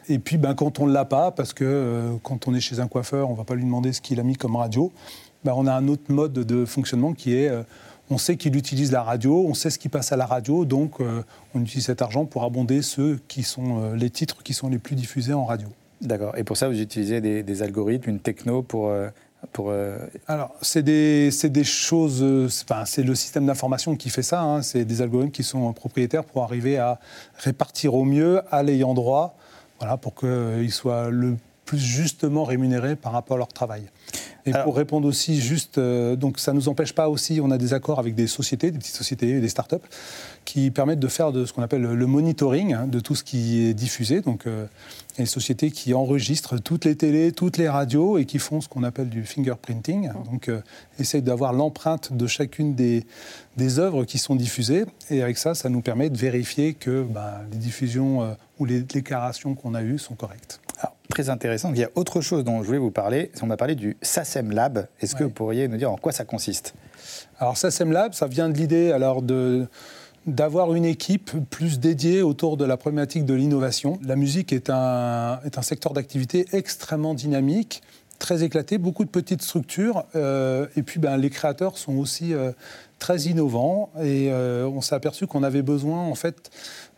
Et puis, ben, quand on ne l'a pas, parce que euh, quand on est chez un coiffeur, on ne va pas lui demander ce qu'il a mis comme radio, ben, on a un autre mode de fonctionnement qui est euh, on sait qu'il utilise la radio, on sait ce qui passe à la radio, donc euh, on utilise cet argent pour abonder ceux qui sont les titres qui sont les plus diffusés en radio. D'accord. Et pour ça, vous utilisez des, algorithmes, une techno pour. pour Alors, c'est des, des, choses. c'est le système d'information qui fait ça. Hein. c'est des algorithmes qui sont propriétaires pour arriver à répartir au mieux à l'ayant droit voilà, pour qu'ils soient le plus justement rémunérés par rapport à leur travail. Et pour répondre aussi juste, euh, donc ça ne nous empêche pas aussi, on a des accords avec des sociétés, des petites sociétés, des startups, qui permettent de faire de ce qu'on appelle le monitoring hein, de tout ce qui est diffusé. Donc euh, il y a des sociétés qui enregistrent toutes les télés, toutes les radios et qui font ce qu'on appelle du fingerprinting. Donc euh, essayent d'avoir l'empreinte de chacune des, des œuvres qui sont diffusées. Et avec ça, ça nous permet de vérifier que bah, les diffusions ou les déclarations qu'on a eues sont correctes très intéressant. Il y a autre chose dont je voulais vous parler. On m'a parlé du SACEM Lab. Est-ce que vous pourriez nous dire en quoi ça consiste? Alors SACEM Lab, ça vient de l'idée alors de d'avoir une équipe plus dédiée autour de la problématique de l'innovation. La musique est un, est un secteur d'activité extrêmement dynamique, très éclaté, beaucoup de petites structures, euh, et puis ben, les créateurs sont aussi euh, très innovants, et euh, on s'est aperçu qu'on avait besoin en fait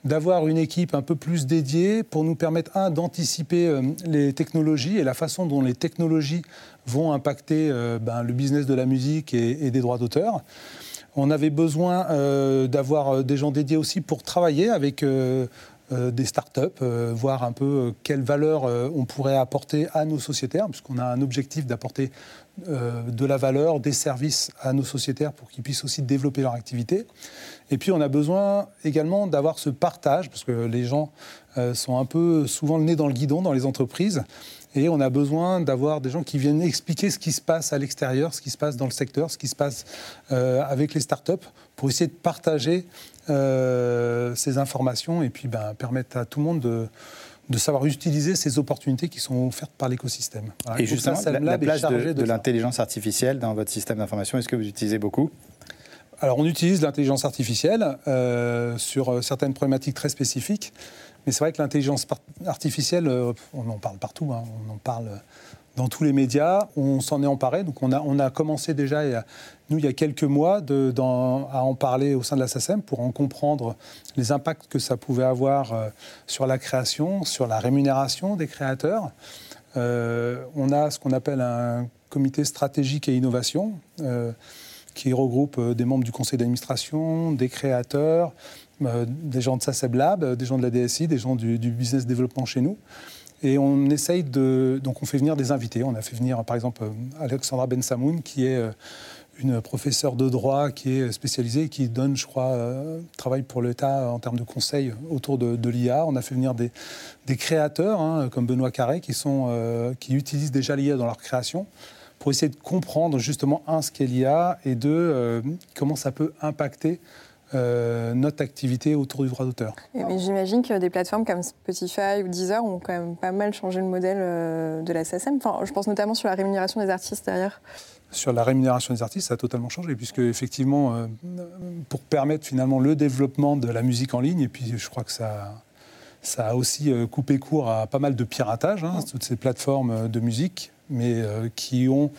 d'avoir une équipe un peu plus dédiée pour nous permettre, un, d'anticiper euh, les technologies et la façon dont les technologies vont impacter euh, ben, le business de la musique et, des droits d'auteur. On avait besoin d'avoir des gens dédiés aussi pour travailler avec des startups, voir un peu quelle valeur on pourrait apporter à nos sociétaires, puisqu'on a un objectif d'apporter de la valeur, des services à nos sociétaires pour qu'ils puissent aussi développer leur activité. Et puis on a besoin également d'avoir ce partage, parce que les gens euh, sont un peu souvent le nez dans le guidon dans les entreprises. Et on a besoin d'avoir des gens qui viennent expliquer ce qui se passe à l'extérieur, ce qui se passe dans le secteur, ce qui se passe avec les startups, pour essayer de partager ces informations et puis ben, permettre à tout le monde de de savoir utiliser ces opportunités qui sont offertes par l'écosystème. Et justement, la, place de, l'intelligence artificielle dans votre système d'information, est-ce que vous utilisez beaucoup? Alors on utilise l'intelligence artificielle euh, sur euh, certaines problématiques très spécifiques, mais c'est vrai que l'intelligence artificielle, euh, on en parle partout, hein. on en parle dans tous les médias, on s'en est emparé, donc on a, on a commencé déjà, nous, il y a quelques mois, à en parler au sein de la SACEM pour en comprendre les impacts que ça pouvait avoir sur la création, sur la rémunération des créateurs. on a ce qu'on appelle un comité stratégique et innovation qui regroupe euh, des membres du conseil d'administration, des créateurs, euh, des gens de SACEB Lab, euh, des gens de la DSI, des gens du, business développement chez nous. Et on essaye de. Donc, on fait venir des invités. On a fait venir, par exemple, Alexandra Ben Samoun, qui est une professeure de droit qui est spécialisée qui donne, je crois, travaille pour l'État en termes de conseils autour de, l'IA. On a fait venir des, créateurs, hein, comme Benoît Carré, qui, sont, qui utilisent déjà l'IA dans leur création pour essayer de comprendre justement, un, ce qu'est l'IA, et deux, euh, comment ça peut impacter euh, notre activité autour du droit d'auteur. J'imagine que des plateformes comme Spotify ou Deezer ont quand même pas mal changé le modèle euh, de la SACEM. Enfin, je pense notamment sur la rémunération des artistes derrière. Sur la rémunération des artistes, ça a totalement changé, puisque effectivement, pour permettre finalement le développement de la musique en ligne, et puis je crois que ça, ça a aussi coupé court à pas mal de piratage, hein, toutes ces plateformes de musique mais euh, qui ont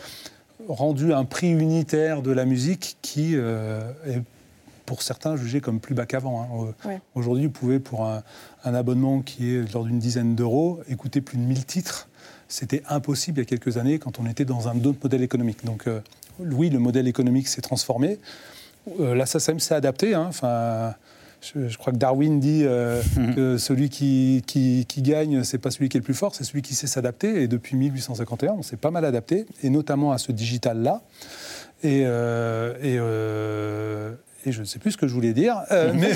rendu un prix unitaire de la musique qui euh, est pour certains jugé comme plus bas qu'avant. Hein. Aujourd'hui, vous pouvez, pour un, abonnement qui est lors d'une dizaine d'euros, écouter plus de 1000 titres. C'était impossible il y a quelques années quand on était dans un autre modèle économique. Donc, euh, oui, le modèle économique s'est transformé. la SACEM s'est adapté. Hein. Enfin, je, crois que Darwin dit euh, que celui qui, qui, qui gagne, c'est pas celui qui est le plus fort, c'est celui qui sait s'adapter. Et depuis 1851, on s'est pas mal adapté, et notamment à ce digital-là. Et, euh, et, euh, et, je ne sais plus ce que je voulais dire. mais...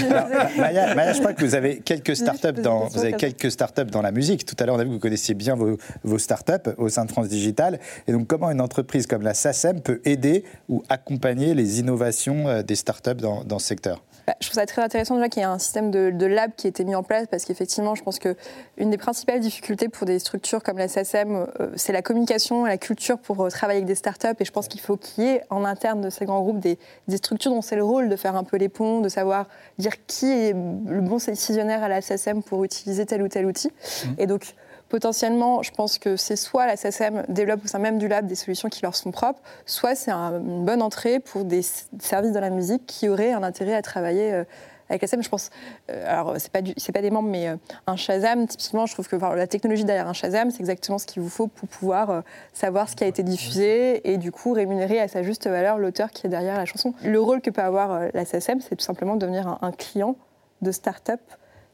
Maya, je crois que vous avez quelques startups dans, vous avez quelques startups dans la musique. Tout à l'heure, on a vu que vous connaissiez bien vos, vos startups au sein de France Digital. Et donc, comment une entreprise comme la SACEM peut aider ou accompagner les innovations des startups dans, dans ce secteur? Bah, je trouve ça très intéressant déjà qu'il y ait un système de, lab qui a été mis en place parce qu'effectivement, je pense qu'une des principales difficultés pour des structures comme la SACEM, euh, c'est la communication et la culture pour euh, travailler avec des startups. Et je pense qu'il faut qu'il y ait en interne de ces grands groupes des, structures dont c'est le rôle de faire un peu les ponts, de savoir dire qui est le bon décisionnaire à la SACEM pour utiliser tel ou tel outil. Mmh. Et donc, potentiellement, je pense que c'est soit la SSM développe au sein même du lab des solutions qui leur sont propres, soit c'est une bonne entrée pour des services de la musique qui auraient un intérêt à travailler euh, avec la SSM. Je pense, euh, alors c'est pas pas des membres, mais euh, un Shazam, typiquement, je trouve que la technologie derrière un Shazam, c'est exactement ce qu'il vous faut pour pouvoir savoir ce qui a été diffusé et du coup rémunérer à sa juste valeur l'auteur qui est derrière la chanson. Le rôle que peut avoir la SSM, c'est tout simplement de devenir un, un client de start-up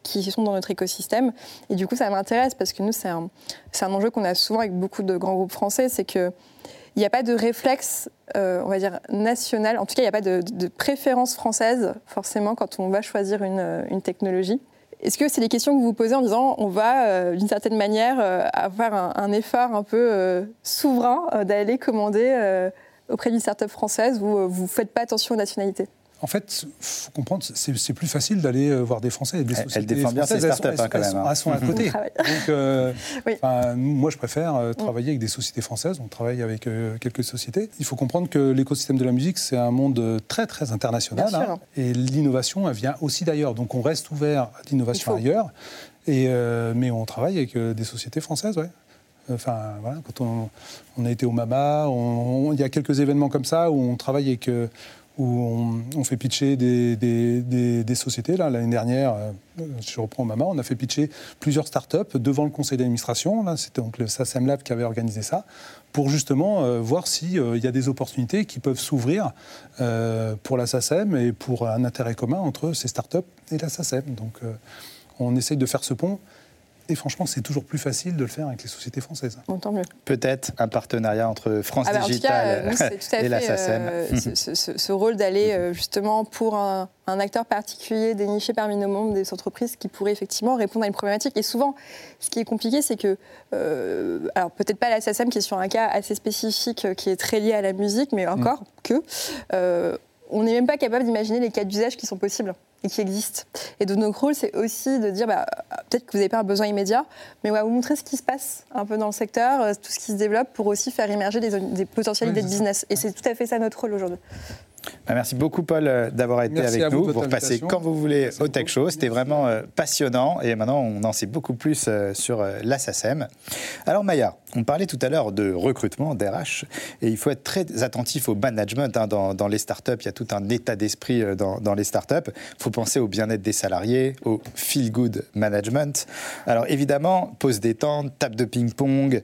qui sont dans notre écosystème. Et du coup, ça m'intéresse parce que nous, c'est un, un, enjeu qu'on a souvent avec beaucoup de grands groupes français, c'est qu'il n'y a pas de réflexe, euh, on va dire, national. En tout cas, il n'y a pas de, préférence française, forcément, quand on va choisir une, une technologie. Est-ce que c'est des questions que vous vous posez en disant on va, euh, d'une certaine manière, euh, avoir un, un, effort un peu souverain d'aller commander auprès d'une start-up française où vous ne faites pas attention aux nationalités? En fait, il faut comprendre, c'est plus facile d'aller euh, voir des Français. Des sociétés elle défend bien ses startups, hein, quand même. Elles sont, à côté. Donc, euh, moi, je préfère euh, travailler avec des sociétés françaises. On travaille avec quelques sociétés. Il faut comprendre que l'écosystème de la musique, c'est un monde très, très international. Hein. et l'innovation, elle vient aussi d'ailleurs. Donc, on reste ouvert à l'innovation ailleurs. Et, mais on travaille avec des sociétés françaises, ouais. Enfin, voilà, quand on, a été au MAMA, il y a quelques événements comme ça où on travaille avec où on, fait pitcher des, sociétés. L'année dernière, euh, je reprends Mama, on a fait pitcher plusieurs startups devant le conseil d'administration. C'était donc le SACEM Lab qui avait organisé ça, pour justement euh, voir s'il euh, y a des opportunités qui peuvent s'ouvrir pour la SACEM et pour un intérêt commun entre ces startups et la SACEM. Donc on essaye de faire ce pont Et franchement, c'est toujours plus facile de le faire avec les sociétés françaises. tant mieux. Peut-être un partenariat entre France ah bah, Digital et la SACEM. Euh, ce, rôle d'aller euh, justement pour un, acteur particulier déniché parmi nos membres des entreprises qui pourraient effectivement répondre à une problématique. Et souvent, ce qui est compliqué, c'est que, euh, alors peut-être pas la SACEM qui est sur un cas assez spécifique qui est très lié à la musique, mais encore que, on n'est même pas capable d'imaginer les cas d'usage qui sont possibles et qui existent. Et de notre rôle, c'est aussi de dire, bah, peut-être que vous n'avez pas un besoin immédiat, mais on va vous montrer ce qui se passe un peu dans le secteur, euh, tout ce qui se développe, pour aussi faire émerger des, des potentialités de business. Et c'est tout à fait ça notre rôle aujourd'hui. Bah, merci beaucoup, Paul, euh, d'avoir été avec nous. Vous, pour passer quand vous voulez au Tech Show. C'était vraiment euh, passionnant. Et maintenant, on en sait beaucoup plus euh, sur l'ASSASEM. Alors, Maya, on parlait tout à l'heure de recrutement, d'RH. Et il faut être très attentif au management. Hein, dans, les startups, il y a tout un état d'esprit dans, les startups. Il faut penser au bien-être des salariés, au feel-good management. Alors, évidemment, pause détente, table de ping-pong,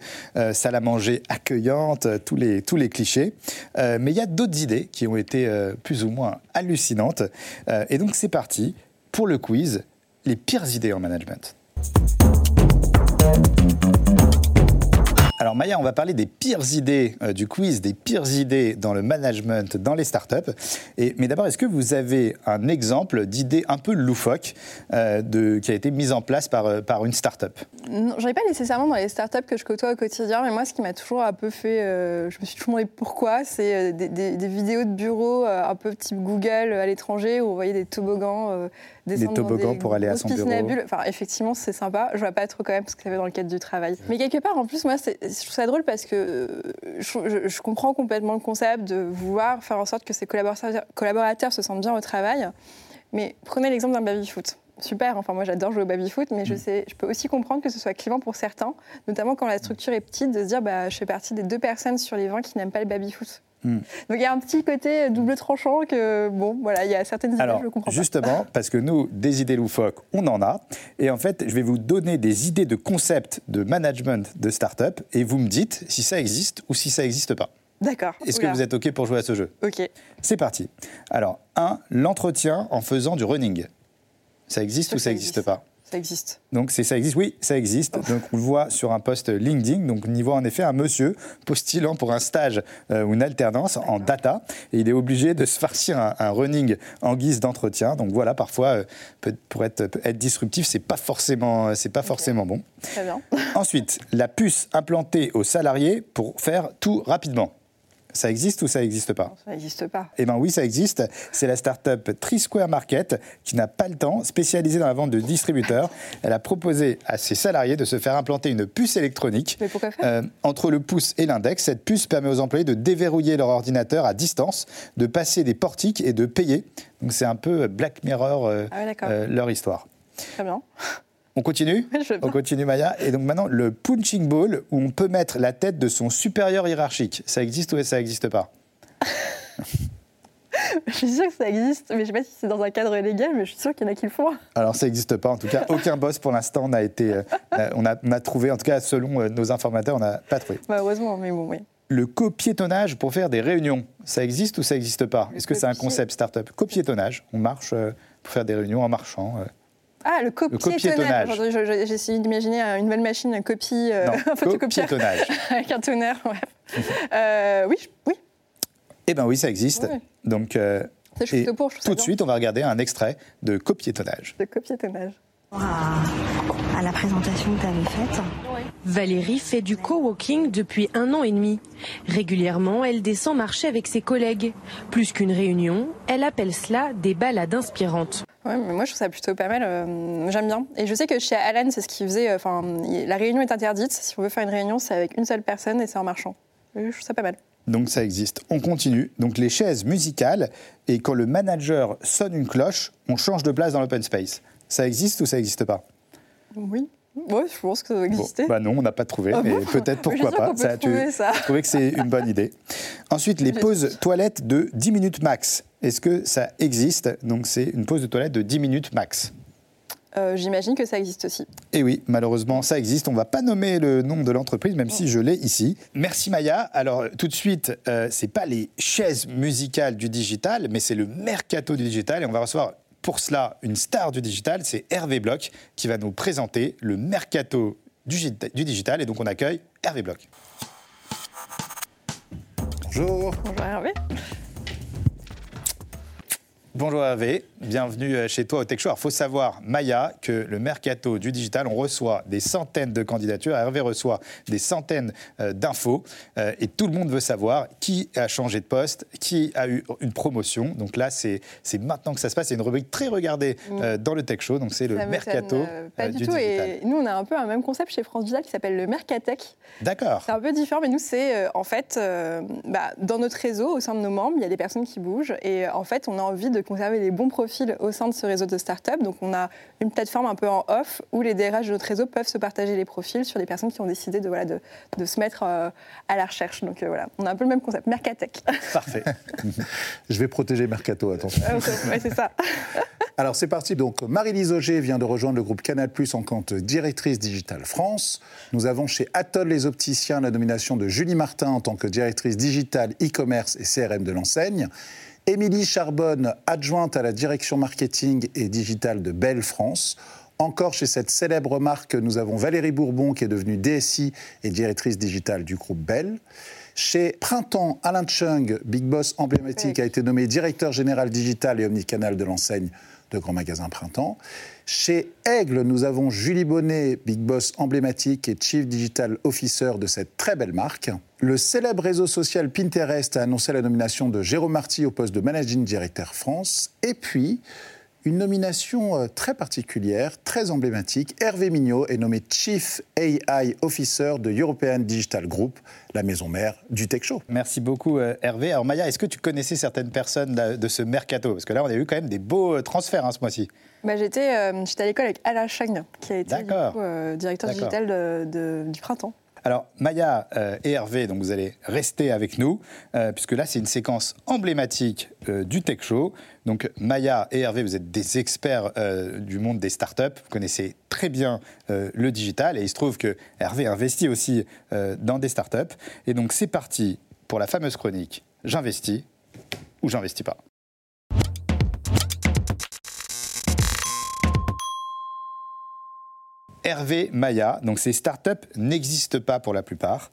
salle à manger accueillante, tous les, tous les clichés. mais il y a d'autres idées qui ont été euh, plus ou moins hallucinante. Euh, et donc c'est parti pour le quiz, les pires idées en management. Alors Maya, on va parler des pires idées euh, du quiz, des pires idées dans le management, dans les startups. Mais d'abord, est-ce que vous avez un exemple d'idée un peu loufoque euh, qui a été mise en place par, euh, par une startup? Non, j'en ai pas nécessairement dans les startups que je côtoie au quotidien, mais moi, ce qui m'a toujours un peu fait, je me suis toujours demandé pourquoi, c'est des, vidéos de bureau un peu type Google à l'étranger où on voyait des toboggans des toboggans pour aller à son bureau. Enfin, effectivement, c'est sympa. Je vois pas trop quand même ce que ça fait dans le cadre du travail. Mais quelque part, en plus, moi, je trouve ça drôle parce que euh, je, comprends complètement le concept de vouloir faire en sorte que ses collaborateurs, collaborateurs se sentent bien au travail. Mais prenez l'exemple d'un baby-foot super. Enfin, moi, j'adore jouer au baby-foot, mais je, mm. sais, je peux aussi comprendre que ce soit clivant pour certains, notamment quand la structure est petite, de se dire bah, je fais partie des deux personnes sur les 20 qui n'aiment pas le baby-foot. Hmm. Donc il y a un petit côté double tranchant que, bon, voilà, il y a certaines idées, Alors, je comprends Justement, parce que nous, des idées loufoques, on en a. Et en fait, je vais vous donner des idées de concept de management de start-up et vous me dites si ça existe ou si ça n'existe pas. D'accord. Est-ce que vous êtes OK pour jouer à ce jeu? OK. C'est parti. Alors, un, l'entretien en faisant du running. Ça existe ou ça n'existe pas? Ça existe. Donc ça existe, oui, ça existe. Donc on le voit sur un poste LinkedIn. Donc on y voit en effet un monsieur postulant pour un stage euh, ou une alternance en data, et il est obligé de se farcir un, running en guise d'entretien. Donc voilà, parfois euh, pour être, être disruptif, c'est pas forcément, c'est pas forcément bon. Très bien. Ensuite, la puce implantée aux salariés pour faire tout rapidement. Ça existe ou ça n'existe pas? Ça n'existe pas. Eh bien oui, ça existe. C'est la start-up Square Market qui n'a pas le temps, spécialisée dans la vente de distributeurs. Elle a proposé à ses salariés de se faire implanter une puce électronique Mais pourquoi faire? Euh, entre le pouce et l'index. Cette puce permet aux employés de déverrouiller leur ordinateur à distance, de passer des portiques et de payer. Donc c'est un peu Black Mirror euh, ah euh, leur histoire. Très bien. On continue On continue, Maya. Et donc maintenant, le punching ball, où on peut mettre la tête de son supérieur hiérarchique. Ça existe ou ça n'existe pas Je suis sûre que ça existe, mais je ne sais pas si c'est dans un cadre légal, mais je suis sûre qu'il y en a qui le font. Alors ça n'existe pas, en tout cas, aucun boss pour l'instant n'a été, euh, on, a, on, a, trouvé, en tout cas selon euh, nos informateurs, on n'a pas trouvé. Bah, heureusement, mais bon, oui. Le copiétonnage pour faire des réunions, ça existe ou ça n'existe pas? Est-ce que c'est un concept start-up? Copiétonnage, on marche euh, pour faire des réunions en marchant. Ah, le copiétonnage. J'ai essayé d'imaginer une nouvelle machine, un copie, euh, non, copiétonnage. avec un tonnerre, ouais. euh, oui, oui. Eh bien oui, ça existe. Donc, euh, et pour, tout de suite, on va regarder un extrait de copiétonnage. De copiétonnage. À, à la présentation que tu avais faite. Valérie fait du coworking depuis un an et demi. Régulièrement, elle descend marcher avec ses collègues. Plus qu'une réunion, elle appelle cela des balades inspirantes. Ouais, mais moi je trouve ça plutôt pas mal. Euh, j'aime bien. Et je sais que chez Alan, c'est ce qu'il faisait. Euh, enfin, la réunion est interdite. Si on veut faire une réunion, c'est avec une seule personne et c'est en marchant. je trouve ça pas mal. Donc ça existe. On continue. Donc les chaises musicales et quand le manager sonne une cloche, on change de place dans l'open space. Ça existe ou ça n'existe pas? Oui. Oui, je pense que ça doit exister. bah non, on n'a pas trouvé, ah mais peut-être pourquoi pas. Ça, tu, ça. Je trouvais que c'est une bonne idée. Ensuite, les pauses toilettes de 10 minutes max. Est-ce que ça existe Donc c'est une pause de toilette de 10 minutes max. Euh, j'imagine que ça existe aussi. Et oui, malheureusement, ça existe. On ne va pas nommer le nom de l'entreprise, même si je l'ai ici. Merci Maya. Alors, tout de suite, euh, ce n'est pas les chaises musicales du digital, mais c'est le mercato du digital. Et on va recevoir pour cela une star du digital, c'est Hervé Bloch qui va nous présenter le mercato du, digital. Et donc on accueille Hervé Bloch. Bonjour. Bonjour Hervé. Bonjour Hervé, bienvenue euh, chez toi au Tech Show. Il faut savoir, Maya, que le mercato du digital, on reçoit des centaines de candidatures, Hervé reçoit des centaines euh, d'infos, euh, et tout le monde veut savoir qui a changé de poste, qui a eu une promotion. Donc là, c'est maintenant que ça se passe. C'est une rubrique très regardée mm. dans le Tech Show, donc c'est le mercato pas du, tout. Et nous, on a un peu un même concept chez France Digital qui s'appelle le Mercatech. D'accord. C'est un peu différent, mais nous, c'est en fait, bah, dans notre réseau, au sein de nos membres, il y a des personnes qui bougent, et en fait, on a envie de conserver les bons profils au sein de ce réseau de start-up. Donc, on a une plateforme un peu en off où les DRH de notre réseau peuvent se partager les profils sur des personnes qui ont décidé de, voilà, de, de se mettre euh, à la recherche. Donc, euh, voilà, on a un peu le même concept, Mercatech. Parfait. Je vais protéger Mercato, attention. oui, c'est ça. Alors, c'est parti. Donc, Marie-Lise Auger vient de rejoindre le groupe Canal Plus en tant que directrice digitale France. Nous avons chez Atoll les opticiens la nomination de Julie Martin en tant que directrice digitale e-commerce et CRM de l'enseigne. Émilie Charbonne, adjointe à la direction marketing et digitale de Belle France. Encore chez cette célèbre marque, nous avons Valérie Bourbon, qui est devenue DSI et directrice digitale du groupe Bell. Chez Printemps, Alain Chung, Big Boss emblématique, a été nommé directeur général digital et omnicanal de l'enseigne Grand Magasin Printemps. Chez Aigle, nous avons Julie Bonnet, Big Boss emblématique et Chief Digital Officer de cette très belle marque. Le célèbre réseau social Pinterest a annoncé la nomination de Jérôme Marty au poste de Managing Director France. Et puis, une nomination euh, très particulière, très emblématique. Hervé Mignot est nommé Chief AI Officer de European Digital Group, la maison mère du Tech Show. Merci beaucoup euh, Hervé. Alors Maya, est-ce que tu connaissais certaines personnes de ce mercato? Parce que là, on a eu quand même des beaux euh, transferts hein, ce mois-ci. Bah, j'étais, à l'école avec Alain Chang, qui a été directeur digital du printemps. Alors, Maya euh, et Hervé, vous allez rester avec nous, euh, puisque là, c'est une séquence emblématique euh, du Tech Show. Donc, Maya et Hervé, vous êtes des experts du monde des startups. Vous connaissez très bien le digital. Et il se trouve que Hervé investit aussi dans des startups. Et donc, c'est parti pour la fameuse chronique J'investis ou j'investis pas? Hervé Maya. Donc ces startups n'existent pas pour la plupart,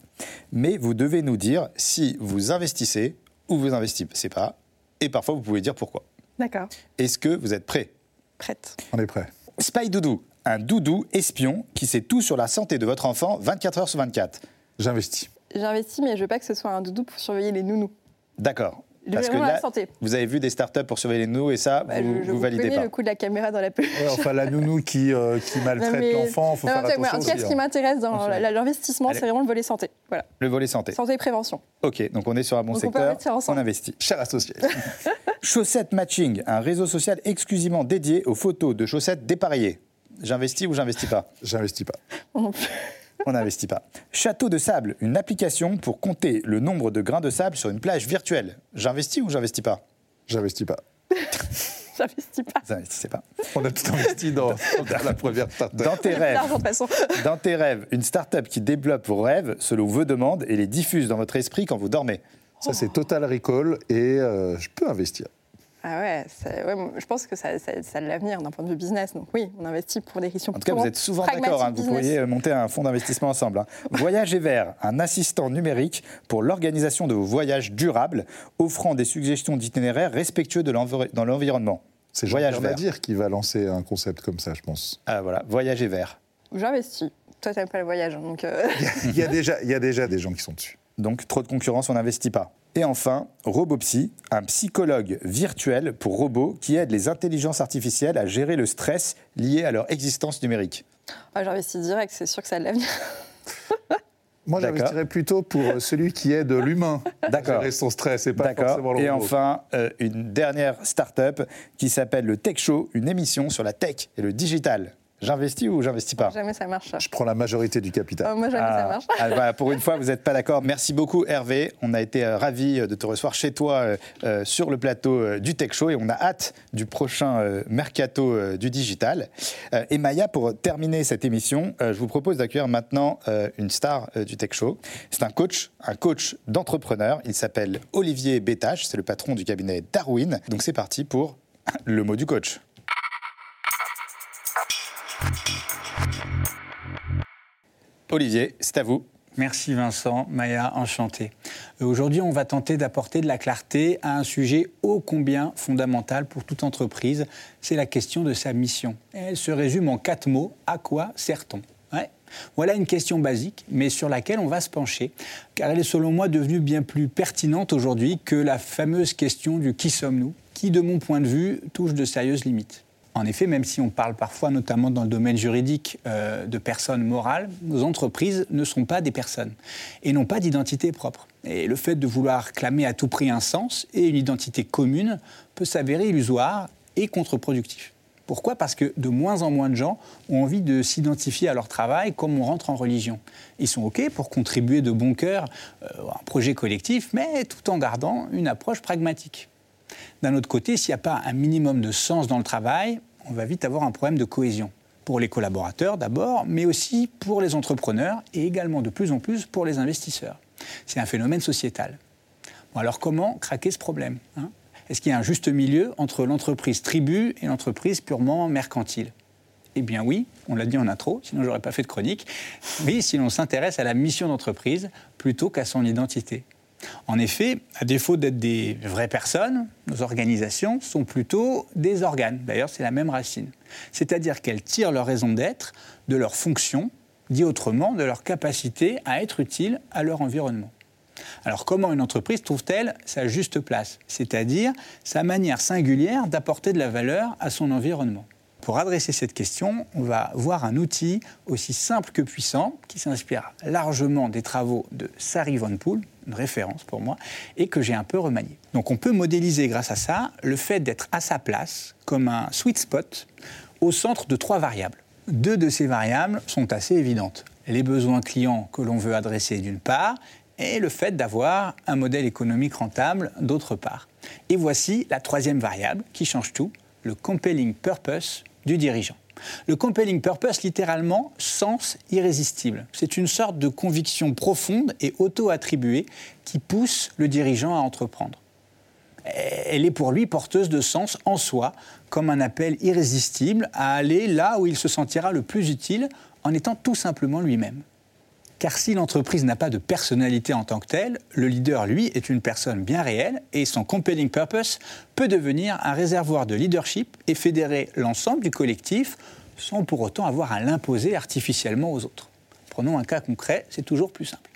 mais vous devez nous dire si vous investissez ou vous investissez pas, et parfois vous pouvez dire pourquoi. D'accord. Est-ce que vous êtes prêt Prête. On est prêt. Spy Doudou, un doudou espion qui sait tout sur la santé de votre enfant 24 heures sur 24. J'investis. J'investis, mais je veux pas que ce soit un doudou pour surveiller les nounous. D'accord. Parce que là, vous avez vu des startups pour surveiller les nounous et ça, bah, vous, je, vous, validez pas. le coup de la caméra dans la pub. enfin, la nounou qui, euh, qui maltraite l'enfant, il faut faire attention. En tout cas, ce qui hein. m'intéresse dans l'investissement, c'est vraiment le volet santé. Voilà. Le volet santé. Santé et prévention. Ok, donc on est sur un bon secteur. On, investit. Cher associé. Chaussettes Matching, un réseau social exclusivement dédié aux photos de chaussettes dépareillées. J'investis ou j'investis pas? J'investis pas. On n'investit pas. Château de sable, une application pour compter le nombre de grains de sable sur une plage virtuelle. J'investis ou j'investis pas? J'investis pas. J'investis pas. Vous pas. On a tout investi dans, la première start-up. Dans tes rêves, dans tes rêves, une start-up qui développe vos rêves selon vos demandes et les diffuse dans votre esprit quand vous dormez. Ça, c'est Total Recall et euh, je peux investir. Ah ouais, je pense que ça, a de l'avenir d'un point de vue business. Donc oui, on investit pour des questions En tout cas, vous êtes souvent d'accord. Hein, vous pourriez monter un fonds d'investissement ensemble. Hein. Voyage et Vert, un assistant numérique pour l'organisation de vos voyages durables, offrant des suggestions d'itinéraires respectueux de dans l'environnement. C'est Voyage Vert. dire qui va lancer un concept comme ça, je pense. Ah voilà, Voyage et Vert. J'investis. Toi, tu n'aimes pas le voyage. Donc euh. il, y a déjà, il y a déjà des gens qui sont dessus. Donc trop de concurrence, on n'investit pas. Et enfin, RoboPsy, un psychologue virtuel pour robots qui aide les intelligences artificielles à gérer le stress lié à leur existence numérique. Ah, J'investis direct, c'est sûr que ça a de l'avenir. Moi, j'investirais plutôt pour euh, celui qui aide l'humain à gérer son stress et pas forcément le Et enfin, euh, une dernière start-up qui s'appelle le Tech Show, une émission sur la tech et le digital. J'investis ou j'investis pas? Jamais ça marche. Je prends la majorité du capital. Oh, moi, jamais ça ah. marche. Ah, bah, pour une fois, vous n'êtes pas d'accord. Merci beaucoup, Hervé. On a été euh, ravis de te recevoir chez toi euh, euh, sur le plateau du Tech Show et on a hâte du prochain mercato du digital. et Maya, pour terminer cette émission, je vous propose d'accueillir maintenant une star du Tech Show. C'est un coach, un coach d'entrepreneur. Il s'appelle Olivier Bétache. C'est le patron du cabinet Darwin. Donc c'est parti pour le mot du coach. Olivier, c'est à vous. Merci Vincent, Maya, enchanté. Euh, aujourd'hui, on va tenter d'apporter de la clarté à un sujet ô combien fondamental pour toute entreprise, c'est la question de sa mission. Elle se résume en quatre mots, à quoi sert-on? Voilà une question basique, mais sur laquelle on va se pencher, car elle est selon moi devenue bien plus pertinente aujourd'hui que la fameuse question du qui sommes-nous, qui de mon point de vue touche de sérieuses limites. En effet, même si on parle parfois, notamment dans le domaine juridique, euh, de personnes morales, nos entreprises ne sont pas des personnes et n'ont pas d'identité propre. Et le fait de vouloir clamer à tout prix un sens et une identité commune peut s'avérer illusoire et contre-productif. Pourquoi? Parce que de moins en moins de gens ont envie de s'identifier à leur travail comme on rentre en religion. Ils sont OK pour contribuer de bon cœur euh, à un projet collectif, mais tout en gardant une approche pragmatique. D'un autre côté, s'il n'y a pas un minimum de sens dans le travail, on va vite avoir un problème de cohésion. Pour les collaborateurs d'abord, mais aussi pour les entrepreneurs et également de plus en plus pour les investisseurs. C'est un phénomène sociétal. alors comment craquer ce problème hein? Est-ce qu'il y a un juste milieu entre l'entreprise tribu et l'entreprise purement mercantile? Eh bien oui, on l'a dit en intro, sinon j'aurais pas fait de chronique. Oui, si l'on s'intéresse à la mission d'entreprise plutôt qu'à son identité. En effet, à défaut d'être des vraies personnes, nos organisations sont plutôt des organes. D'ailleurs, c'est la même racine. C'est-à-dire qu'elles tirent leur raison d'être de leur fonction, dit autrement, de leur capacité à être utiles à leur environnement. Alors comment une entreprise trouve-t-elle sa juste place, c'est-à-dire sa manière singulière d'apporter de la valeur à son environnement? Pour adresser cette question, on va voir un outil aussi simple que puissant, qui s'inspire largement des travaux de Sari Von Poel, une référence pour moi, et que j'ai un peu remanié. Donc on peut modéliser grâce à ça le fait d'être à sa place comme un sweet spot au centre de trois variables. Deux de ces variables sont assez évidentes. Les besoins clients que l'on veut adresser d'une part, et le fait d'avoir un modèle économique rentable d'autre part. Et voici la troisième variable qui change tout, le compelling purpose du dirigeant. Le compelling purpose, littéralement, sens irrésistible. C'est une sorte de conviction profonde et auto-attribuée qui pousse le dirigeant à entreprendre. Elle est pour lui porteuse de sens en soi, comme un appel irrésistible à aller là où il se sentira le plus utile en étant tout simplement lui-même. Car si l'entreprise n'a pas de personnalité en tant que telle, le leader, lui, est une personne bien réelle et son compelling purpose peut devenir un réservoir de leadership et fédérer l'ensemble du collectif sans pour autant avoir à l'imposer artificiellement aux autres. Prenons un cas concret, c'est toujours plus simple.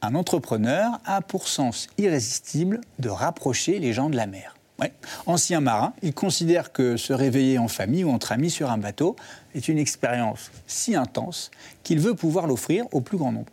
Un entrepreneur a pour sens irrésistible de rapprocher les gens de la mer. Ancien marin, il considère que se réveiller en famille ou entre amis sur un bateau est une expérience si intense qu'il veut pouvoir l'offrir au plus grand nombre.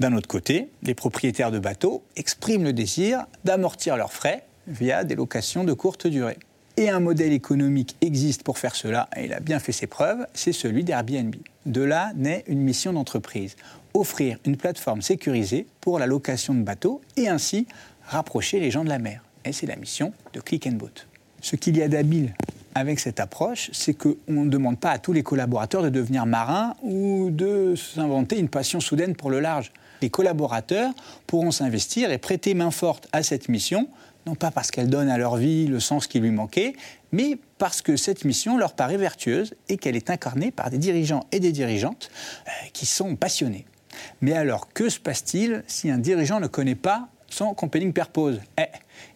D'un autre côté, les propriétaires de bateaux expriment le désir d'amortir leurs frais via des locations de courte durée. Et un modèle économique existe pour faire cela, et il a bien fait ses preuves, c'est celui d'Airbnb. De là naît une mission d'entreprise, offrir une plateforme sécurisée pour la location de bateaux et ainsi rapprocher les gens de la mer. Et c'est la mission de Click and Boat. Ce qu'il y a d'habile avec cette approche, c'est qu'on ne demande pas à tous les collaborateurs de devenir marins ou de s'inventer une passion soudaine pour le large. Les collaborateurs pourront s'investir et prêter main forte à cette mission, non pas parce qu'elle donne à leur vie le sens qui lui manquait, mais parce que cette mission leur paraît vertueuse et qu'elle est incarnée par des dirigeants et des dirigeantes euh, qui sont passionnés. Mais alors, que se passe-t-il si un dirigeant ne connaît pas son compelling purpose eh,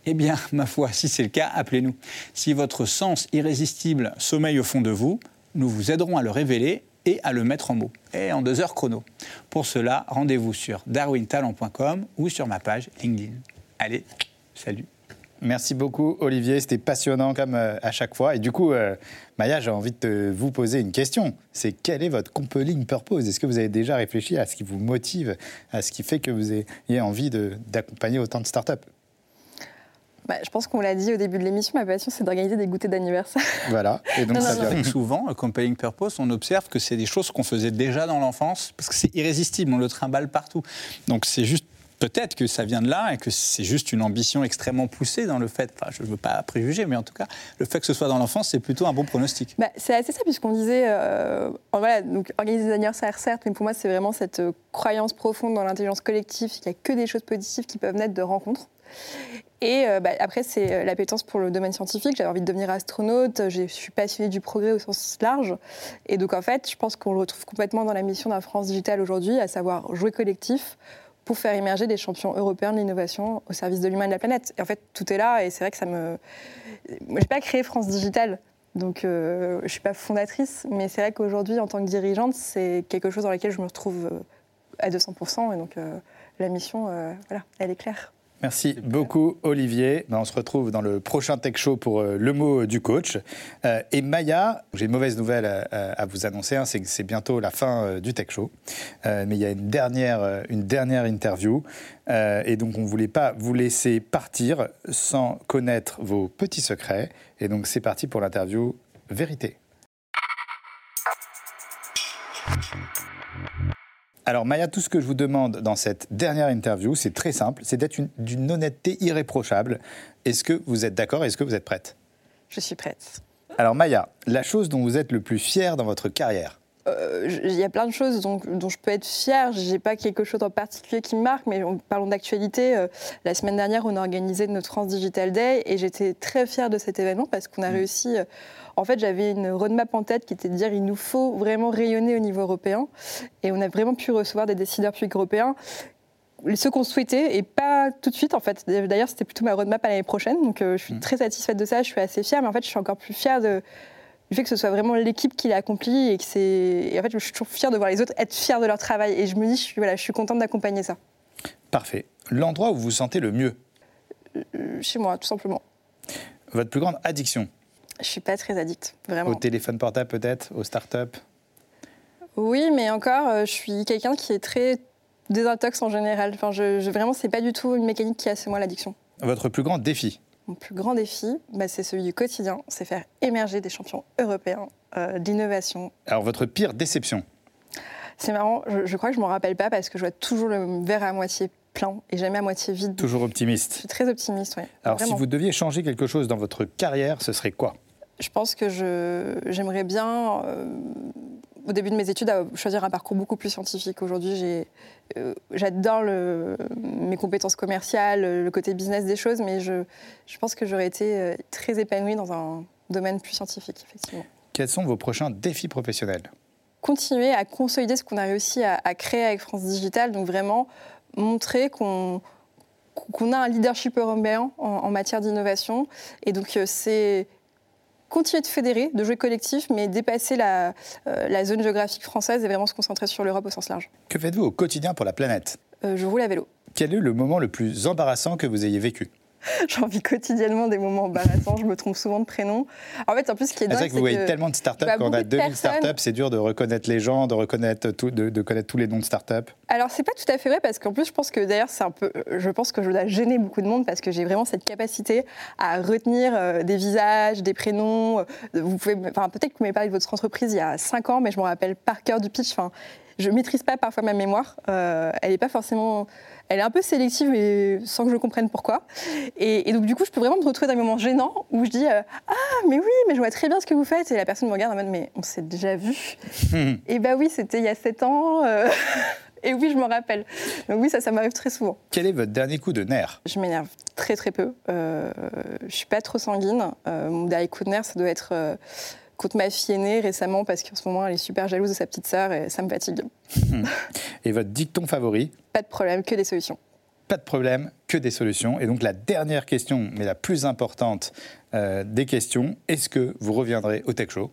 eh bien, ma foi, si c'est le cas, appelez-nous. Si votre sens irrésistible sommeille au fond de vous, nous vous aiderons à le révéler et à le mettre en mots, et en deux heures chrono. Pour cela, rendez-vous sur darwintalent.com ou sur ma page LinkedIn. Allez, salut Merci beaucoup Olivier, c'était passionnant comme euh, à chaque fois. Et du coup, euh, Maya, j'ai envie de vous poser une question. C'est quel est votre compelling purpose? Est-ce que vous avez déjà réfléchi à ce qui vous motive, à ce qui fait que vous ayez envie d'accompagner autant de startups bah, je pense qu'on l'a dit au début de l'émission, ma passion, c'est d'organiser des goûters d'anniversaire. Voilà. Et donc, ça vient. Souvent, compelling purpose, on observe que c'est des choses qu'on faisait déjà dans l'enfance, parce que c'est irrésistible, on le trimballe partout. Donc, c'est juste peut-être que ça vient de là et que c'est juste une ambition extrêmement poussée dans le fait, enfin je ne veux pas préjuger, mais en tout cas, le fait que ce soit dans l'enfance, c'est plutôt un bon pronostic. Bah, c'est ça, puisqu'on disait, euh, voilà, donc organiser des anniversaires, certes, mais pour moi, c'est vraiment cette euh, croyance profonde dans l'intelligence collective, qu'il n'y a que des choses positives qui peuvent naître de rencontres. Et euh, bah, après, c'est euh, l'appétence pour le domaine scientifique. J'avais envie de devenir astronaute. Je suis passionnée du progrès au sens large. Et donc, en fait, je pense qu'on le retrouve complètement dans la mission d'un France Digital aujourd'hui, à savoir jouer collectif pour faire émerger des champions européens de l'innovation au service de l'humain et de la planète. Et en fait, tout est là. Et c'est vrai que ça me. Moi, j'ai pas créé France Digital. Donc, euh, je ne suis pas fondatrice, mais c'est vrai qu'aujourd'hui, en tant que dirigeante, c'est quelque chose dans lequel je me retrouve à 200%. Et donc, la mission, voilà, elle est claire. Merci beaucoup Olivier. Ben, on se retrouve dans le prochain Tech Show pour euh, le mot du coach. Euh, et Maya, j'ai une mauvaise nouvelle à, vous annoncer, hein, c'est que c'est bientôt la fin euh, du Tech Show. mais il y a une dernière, une dernière interview. et donc on ne voulait pas vous laisser partir sans connaître vos petits secrets. Et donc c'est parti pour l'interview Vérité. Alors Maya, tout ce que je vous demande dans cette dernière interview, c'est très simple, c'est d'être d'une honnêteté irréprochable. Est-ce que vous êtes d'accord Est-ce que vous êtes prête? Je suis prête. Alors Maya, la chose dont vous êtes le plus fière dans votre carrière? Euh, il y a plein de choses dont, je peux être fière. Je n'ai pas quelque chose en particulier qui me marque, mais parlons d'actualité. Euh, la semaine dernière, on a organisé notre France Digital Day et j'étais très fière de cet événement parce qu'on a mmh. réussi. Euh, en fait, j'avais une roadmap en tête qui était de dire il nous faut vraiment rayonner au niveau européen. Et on a vraiment pu recevoir des décideurs publics européens ceux qu'on souhaitait et pas tout de suite en fait. D'ailleurs, c'était plutôt ma roadmap à l'année prochaine, donc je suis mmh. très satisfaite de ça, je suis assez fière, mais en fait, je suis encore plus fière de, du fait que ce soit vraiment l'équipe qui l'a accompli et que c'est. en fait, je suis toujours fière de voir les autres être fiers de leur travail et je me dis, je suis, voilà, je suis contente d'accompagner ça. Parfait. L'endroit où vous vous sentez le mieux? Euh, Chez moi, tout simplement. Votre plus grande addiction? Je suis pas très addict, vraiment. Au téléphone portable peut-être? Aux startups Oui, mais encore, euh, je suis quelqu'un qui est très désintox en général. Enfin, je, je vraiment, c'est pas du tout une mécanique qui a c'est moi l'addiction. Votre plus grand défi? Mon plus grand défi, bah, c'est celui du quotidien, c'est faire émerger des champions européens euh, d'innovation. Alors votre pire déception C'est marrant, je, crois que je m'en rappelle pas parce que je vois toujours le verre à moitié plein et jamais à moitié vide. Toujours optimiste. Je suis très optimiste, oui. Alors si vous deviez changer quelque chose dans votre carrière, ce serait quoi? Je pense que j'aimerais bien euh, au début de mes études, à choisir un parcours beaucoup plus scientifique. Aujourd'hui, euh, j'adore mes compétences commerciales, le côté business des choses, mais je, je pense que j'aurais été euh, très épanouie dans un domaine plus scientifique, effectivement. Quels sont vos prochains défis professionnels? Continuer à consolider ce qu'on a réussi à, créer avec France Digital, donc vraiment montrer qu'on qu'on a un leadership européen en, en matière d'innovation. Et donc, euh, c'est continuer de fédérer, de jouer collectif, mais dépasser la, euh, la zone géographique française et vraiment se concentrer sur l'Europe au sens large. Que faites-vous au quotidien pour la planète? Euh, Je roule à vélo. Quel est le moment le plus embarrassant que vous ayez vécu? J'en vis quotidiennement des moments embarrassants. je me trompe souvent de prénom. En fait, en plus, ce qui est dingue, c'est que vous voyez tellement de startups. Quand on a 2000 startups, c'est dur de reconnaître les gens, de reconnaître tout, de, connaître tous les noms de startups. Alors, c'est pas tout à fait vrai parce qu'en plus, je pense que d'ailleurs, c'est un peu. Je pense que je dois gêner beaucoup de monde parce que j'ai vraiment cette capacité à retenir euh, des visages, des prénoms. Euh, vous pouvez, enfin, peut-être que vous m'avez parlé de votre entreprise il y a 5 ans, mais je me rappelle par cœur du pitch. Enfin, je maîtrise pas parfois ma mémoire. Euh, elle n'est pas forcément elle est un peu sélective et sans que je comprenne pourquoi. Et, donc, du coup, je peux vraiment me retrouver dans un moment gênant où je dis euh, Ah, mais oui, mais je vois très bien ce que vous faites. Et la personne me regarde en mode Mais on s'est déjà vu. et bah oui, c'était il y a sept ans. Euh, et oui, je me rappelle. Donc oui, ça, ça m'arrive très souvent. Quel est votre dernier coup de nerf? Je m'énerve très très peu. Euh, je suis pas trop sanguine. Euh, mon dernier coup de nerf, ça doit être contre ma fille aînée récemment parce qu'en ce moment elle est super jalouse de sa petite sœur et ça me fatigue. et votre dicton favori Pas de problème, que des solutions. Pas de problème, que des solutions. Et donc la dernière question, mais la plus importante euh, des questions, est-ce que vous reviendrez au Tech Show?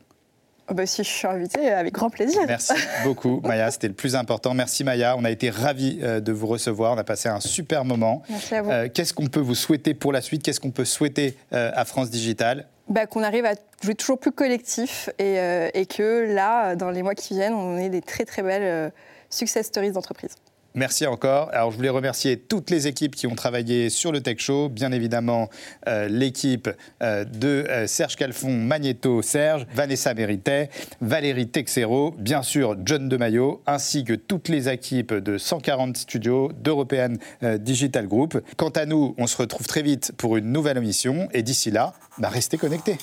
Oh bah, si je suis invitée, avec grand plaisir. Merci beaucoup, Maya. C'était le plus important. Merci, Maya. On a été ravis euh, de vous recevoir. On a passé un super moment. Merci à vous. Euh, qu'est-ce qu'on peut vous souhaiter pour la suite? Qu'est-ce qu'on peut souhaiter à France Digital? Bah, qu'on arrive à jouer toujours plus collectif et, euh, et, que là, dans les mois qui viennent, on ait des très très belles euh, success stories d'entreprise. Merci encore. Alors, je voulais remercier toutes les équipes qui ont travaillé sur le Tech Show. Bien évidemment, euh, l'équipe de Serge Calfon, Magneto, Serge, Vanessa Méritet, Valérie Texero, bien sûr John DeMaio, ainsi que toutes les équipes de 140 studios d'European Digital Group. Quant à nous, on se retrouve très vite pour une nouvelle émission. Et d'ici là, bah, restez connectés.